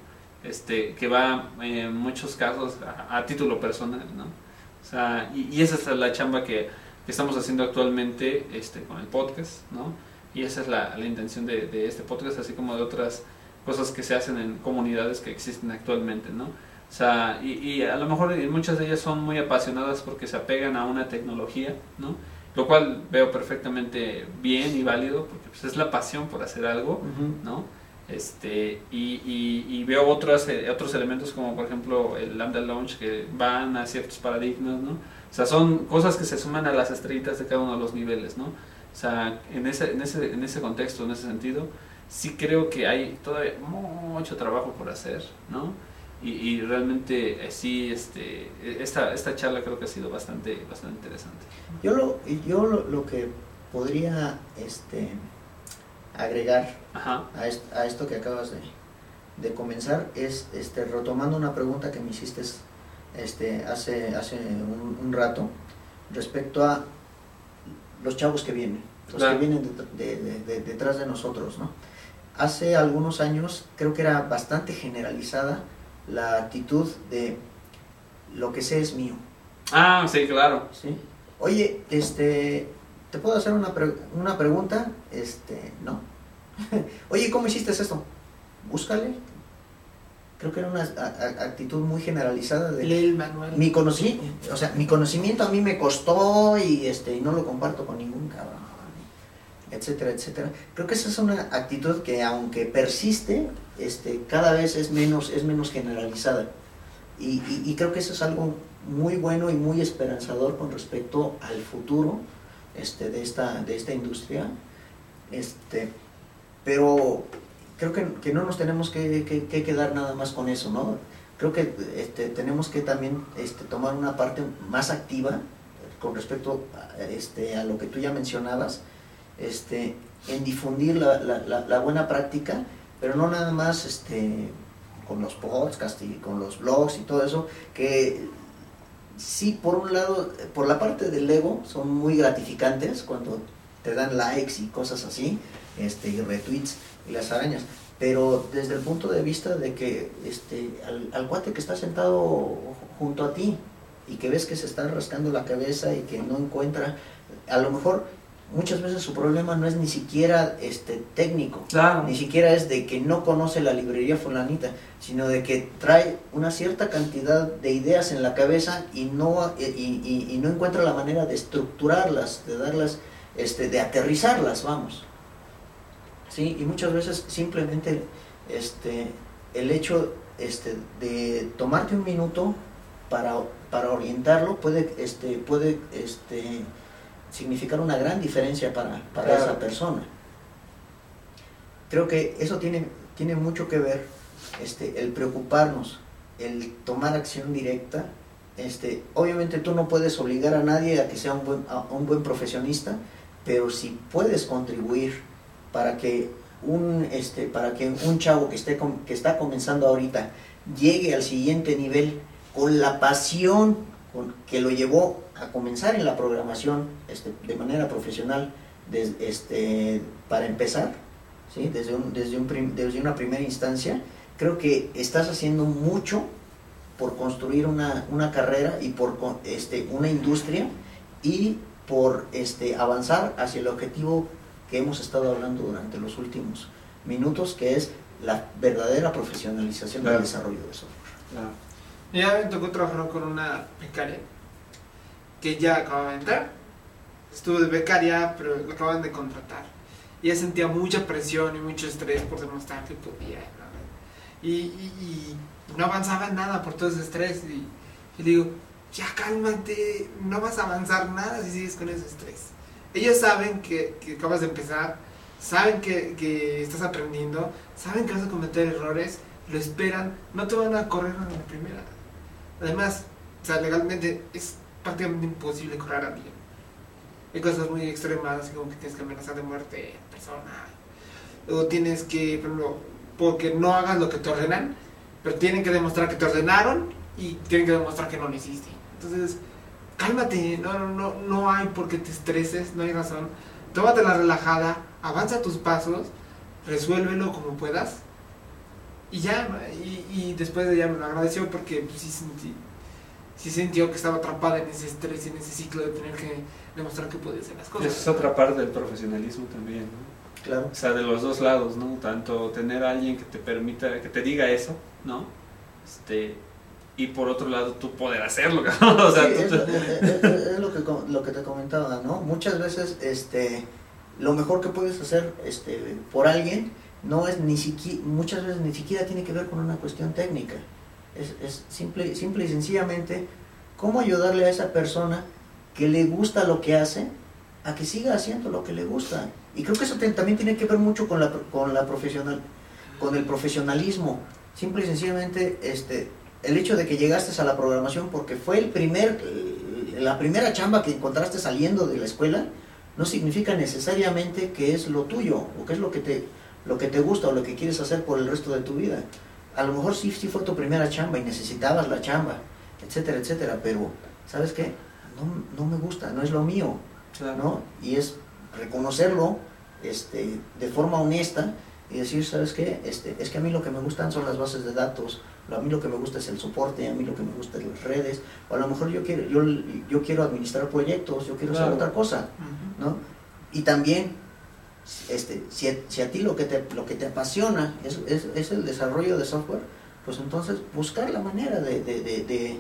Este, que va eh, en muchos casos a, a título personal, ¿no? O sea, y, y esa es la chamba que, que estamos haciendo actualmente este, con el podcast, ¿no? Y esa es la, la intención de, de este podcast, así como de otras cosas que se hacen en comunidades que existen actualmente, ¿no? O sea, y, y a lo mejor muchas de ellas son muy apasionadas porque se apegan a una tecnología, ¿no? Lo cual veo perfectamente bien y válido porque pues, es la pasión por hacer algo, ¿no? Este, y, y, y veo otros, eh, otros elementos como por ejemplo el Lambda Launch que van a ciertos paradigmas, ¿no? O sea, son cosas que se suman a las estrellitas de cada uno de los niveles, ¿no? O sea, en ese, en ese, en ese contexto, en ese sentido, sí creo que hay todavía mucho trabajo por hacer, ¿no? y, y realmente eh, sí, este, esta, esta charla creo que ha sido bastante, bastante interesante. Yo lo, yo lo, lo que podría este, agregar Ajá. a, est- a esto que acabas de, de comenzar es este, retomando una pregunta que me hiciste este, hace, hace un, un rato respecto a los chavos que vienen, los Claro. que vienen det- de- de- de- detrás de nosotros. ¿no? Hace algunos años creo que era bastante generalizada la actitud de lo que sé es mío. Ah, sí, claro. ¿sí? Oye, este, ¿te puedo hacer una, pre- una pregunta? Este, no. [laughs] Oye, ¿cómo hiciste esto? Búscale. Creo que era una actitud muy generalizada de Lee el manual. mi conocimiento, o sea, mi conocimiento a mí me costó y este y no lo comparto con ningún cabrón, etcétera, etcétera. Creo que esa es una actitud que aunque persiste, este cada vez es menos es menos generalizada. Y, y- y creo que eso es algo muy bueno y muy esperanzador con respecto al futuro este, de, esta, de esta industria. Este, pero creo que, que no nos tenemos que, que- que quedar nada más con eso, ¿no? Creo que este, tenemos que también este, tomar una parte más activa con respecto a, este, a lo que tú ya mencionabas, este, en difundir la, la- la- la buena práctica, pero no nada más este, con los podcasts y con los blogs y todo eso, que sí, por un lado, por la parte del ego, son muy gratificantes cuando te dan likes y cosas así, este, y retweets y las arañas. Pero desde el punto de vista de que este, al, al cuate que está sentado junto a ti y que ves que se está rascando la cabeza y que no encuentra, a lo mejor muchas veces su problema no es ni siquiera este, técnico, Claro. ni siquiera es de que no conoce la librería fulanita, sino de que trae una cierta cantidad de ideas en la cabeza y no, y, y- y no encuentra la manera de estructurarlas, de darlas, este, de aterrizarlas, vamos. Sí, y muchas veces simplemente este, el hecho este, de tomarte un minuto para, para orientarlo puede, este, puede este, significar una gran diferencia para, para Claro. esa persona. Creo que eso tiene, tiene mucho que ver, este, el preocuparnos, el tomar acción directa. Este, obviamente tú no puedes obligar a nadie a que sea un buen, a un buen profesionista, pero si puedes contribuir para que un, este, para que un chavo que, esté que está comenzando ahorita llegue al siguiente nivel con la pasión que lo llevó a comenzar en la programación este, de manera profesional des- este, para empezar, ¿sí? desde, un, desde, un prim- desde una primera instancia, creo que estás haciendo mucho por construir una, una carrera y por este, una industria y por este, avanzar hacia el objetivo que hemos estado hablando durante los últimos minutos, que es la verdadera profesionalización Claro. del desarrollo de software. Claro. Ya me tocó trabajar con una becaria que ya acababa de entrar. Estuvo de becaria, pero la acaban de contratar. Y ella sentía mucha presión y mucho estrés por demostrar que podía. Y, no avanzaba nada por todo ese estrés. Y, y le digo, ya cálmate, no vas a avanzar nada si sigues con ese estrés. Ellos saben que, que acabas de empezar, saben que, que estás aprendiendo, saben que vas a cometer errores, lo esperan, no te van a correr en la primera. Además, o sea, legalmente es prácticamente imposible correr a alguien. Hay cosas muy extremas, como que tienes que amenazar de muerte a persona. O tienes que, por ejemplo, porque no hagas lo que te ordenan, pero tienen que demostrar que te ordenaron y tienen que demostrar que no lo hiciste. Entonces, cálmate, no, no, no, no hay por qué te estreses, no hay razón. Tómate la relajada, avanza tus pasos, resuélvelo como puedas y ya, y, y después de ella me lo agradeció porque pues, sí, sentí, sí sintió que estaba atrapada en ese estrés, en ese ciclo de tener que demostrar que podía hacer las cosas. Esa es otra parte del profesionalismo también, ¿no? Claro. O sea, de los dos lados, ¿no? Tanto tener a alguien que te permita, que te diga eso, ¿no? Este, y por otro lado, tú poder hacerlo. [laughs] O sea, Sí, tú- es, es- es- es lo, que, com- lo que te comentaba, ¿no? Muchas veces este, lo mejor que puedes hacer este, por alguien no es ni siquiera, muchas veces ni siquiera tiene que ver con una cuestión técnica. Es, es simple, simple y sencillamente cómo ayudarle a esa persona que le gusta lo que hace a que siga haciendo lo que le gusta. Y creo que eso también tiene que ver mucho con la, con la profesional, con el profesionalismo. Simple y sencillamente, este, el hecho de que llegaste a la programación porque fue el primer, la primera chamba que encontraste saliendo de la escuela, no significa necesariamente que es lo tuyo o que es lo que te, lo que te gusta o lo que quieres hacer por el resto de tu vida. A lo mejor sí, sí fue tu primera chamba y necesitabas la chamba, etcétera, etcétera, pero ¿sabes qué? No, no me gusta, no es lo mío, ¿no? Y es reconocerlo este, de forma honesta y decir, ¿sabes qué? Este, es que a mí lo que me gustan son las bases de datos, a mí lo que me gusta es el soporte, a mí lo que me gusta es las redes, o a lo mejor yo quiero, yo, yo quiero administrar proyectos, yo quiero hacer otra cosa, ¿no? Y también, este, si, a, si a ti lo que te, lo que te apasiona es, es, es, el desarrollo de software, pues entonces buscar la manera de, de, de,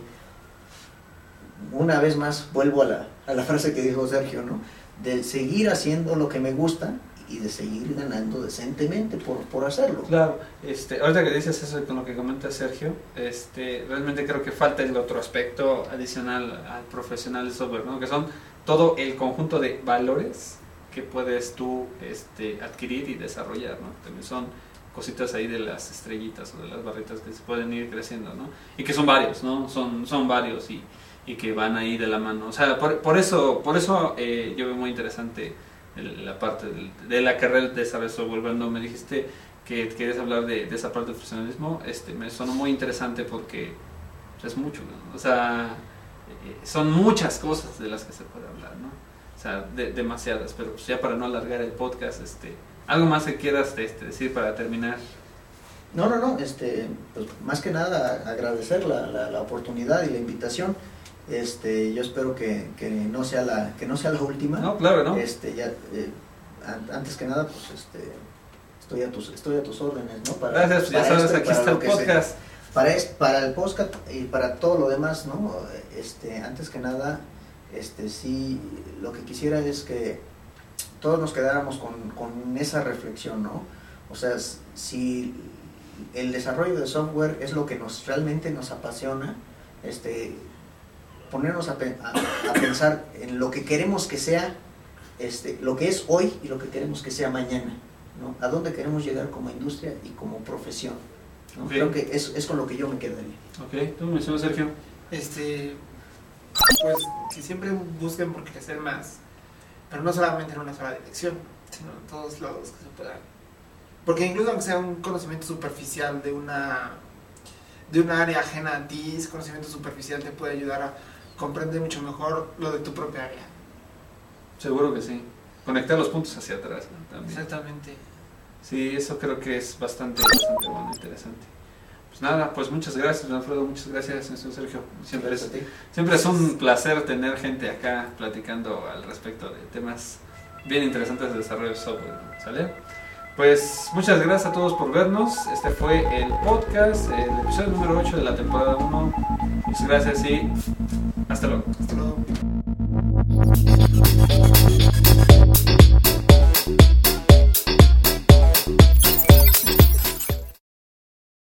una vez más vuelvo a la, a la frase que dijo Sergio, ¿no? De seguir haciendo lo que me gusta y de seguir ganando decentemente por, por hacerlo. Claro, este, ahorita que dices eso con lo que comenta Sergio, este, realmente creo que falta el otro aspecto adicional al profesional de software, ¿no? que son todo el conjunto de valores que puedes tú este, adquirir y desarrollar, ¿no? También son cositas ahí de las estrellitas o de las barritas que se pueden ir creciendo, ¿no? Y que son varios, ¿no? Son, son varios y, y que van ahí de la mano. O sea, por, por eso, por eso eh, yo veo muy interesante la parte de la carrera de software. Cuando me dijiste que querías hablar de, esa parte del profesionalismo, este, me sonó muy interesante porque es mucho, o sea, eh, son muchas cosas de las que se puede hablar, ¿no? O sea, demasiadas, pero pues ya para no alargar el podcast, este, algo más que quieras este, decir para terminar. No, no, no, este, pues más que nada agradecer la, la, la oportunidad y la invitación. Este, yo espero que, que, no sea la que no sea la última. No, claro, ¿no? Este, ya, eh, antes que nada, pues este, estoy a tus estoy a tus órdenes, ¿no? Para, Gracias, ya sabes, aquí está el podcast. Se, para para el podcast y para todo lo demás, ¿no? Este, antes que nada, este, sí, lo que quisiera es que todos nos quedáramos con, con esa reflexión, ¿no? O sea, si el desarrollo de software es lo que nos realmente nos apasiona, este, ponernos a, a, a, pensar en lo que queremos que sea, este, lo que es hoy y lo que queremos que sea mañana, ¿no? A dónde queremos llegar como industria y como profesión. ¿no? Okay. Creo que es, es, con lo que yo me quedaría. Ok, tú me llamas Sergio. Este, pues que siempre busquen por crecer más, pero no solamente en una sola dirección, sino en todos lados que se puedan. Porque incluso aunque sea un conocimiento superficial de una de un área ajena a ti, ese conocimiento superficial te puede ayudar a comprende mucho mejor lo de tu propia área. Seguro que sí. Conectar los puntos hacia atrás ¿no? también. Exactamente. Sí, eso creo que es bastante, bastante bueno, interesante. Pues nada, pues muchas gracias, Alfredo, muchas gracias, señor Sergio. Siempre es, siempre es un placer tener gente acá platicando al respecto de temas bien interesantes de desarrollo de software, ¿sale? Pues muchas gracias a todos por vernos. Este fue el podcast, el episodio número 8 de la temporada 1. Muchas gracias y hasta luego. Hasta luego.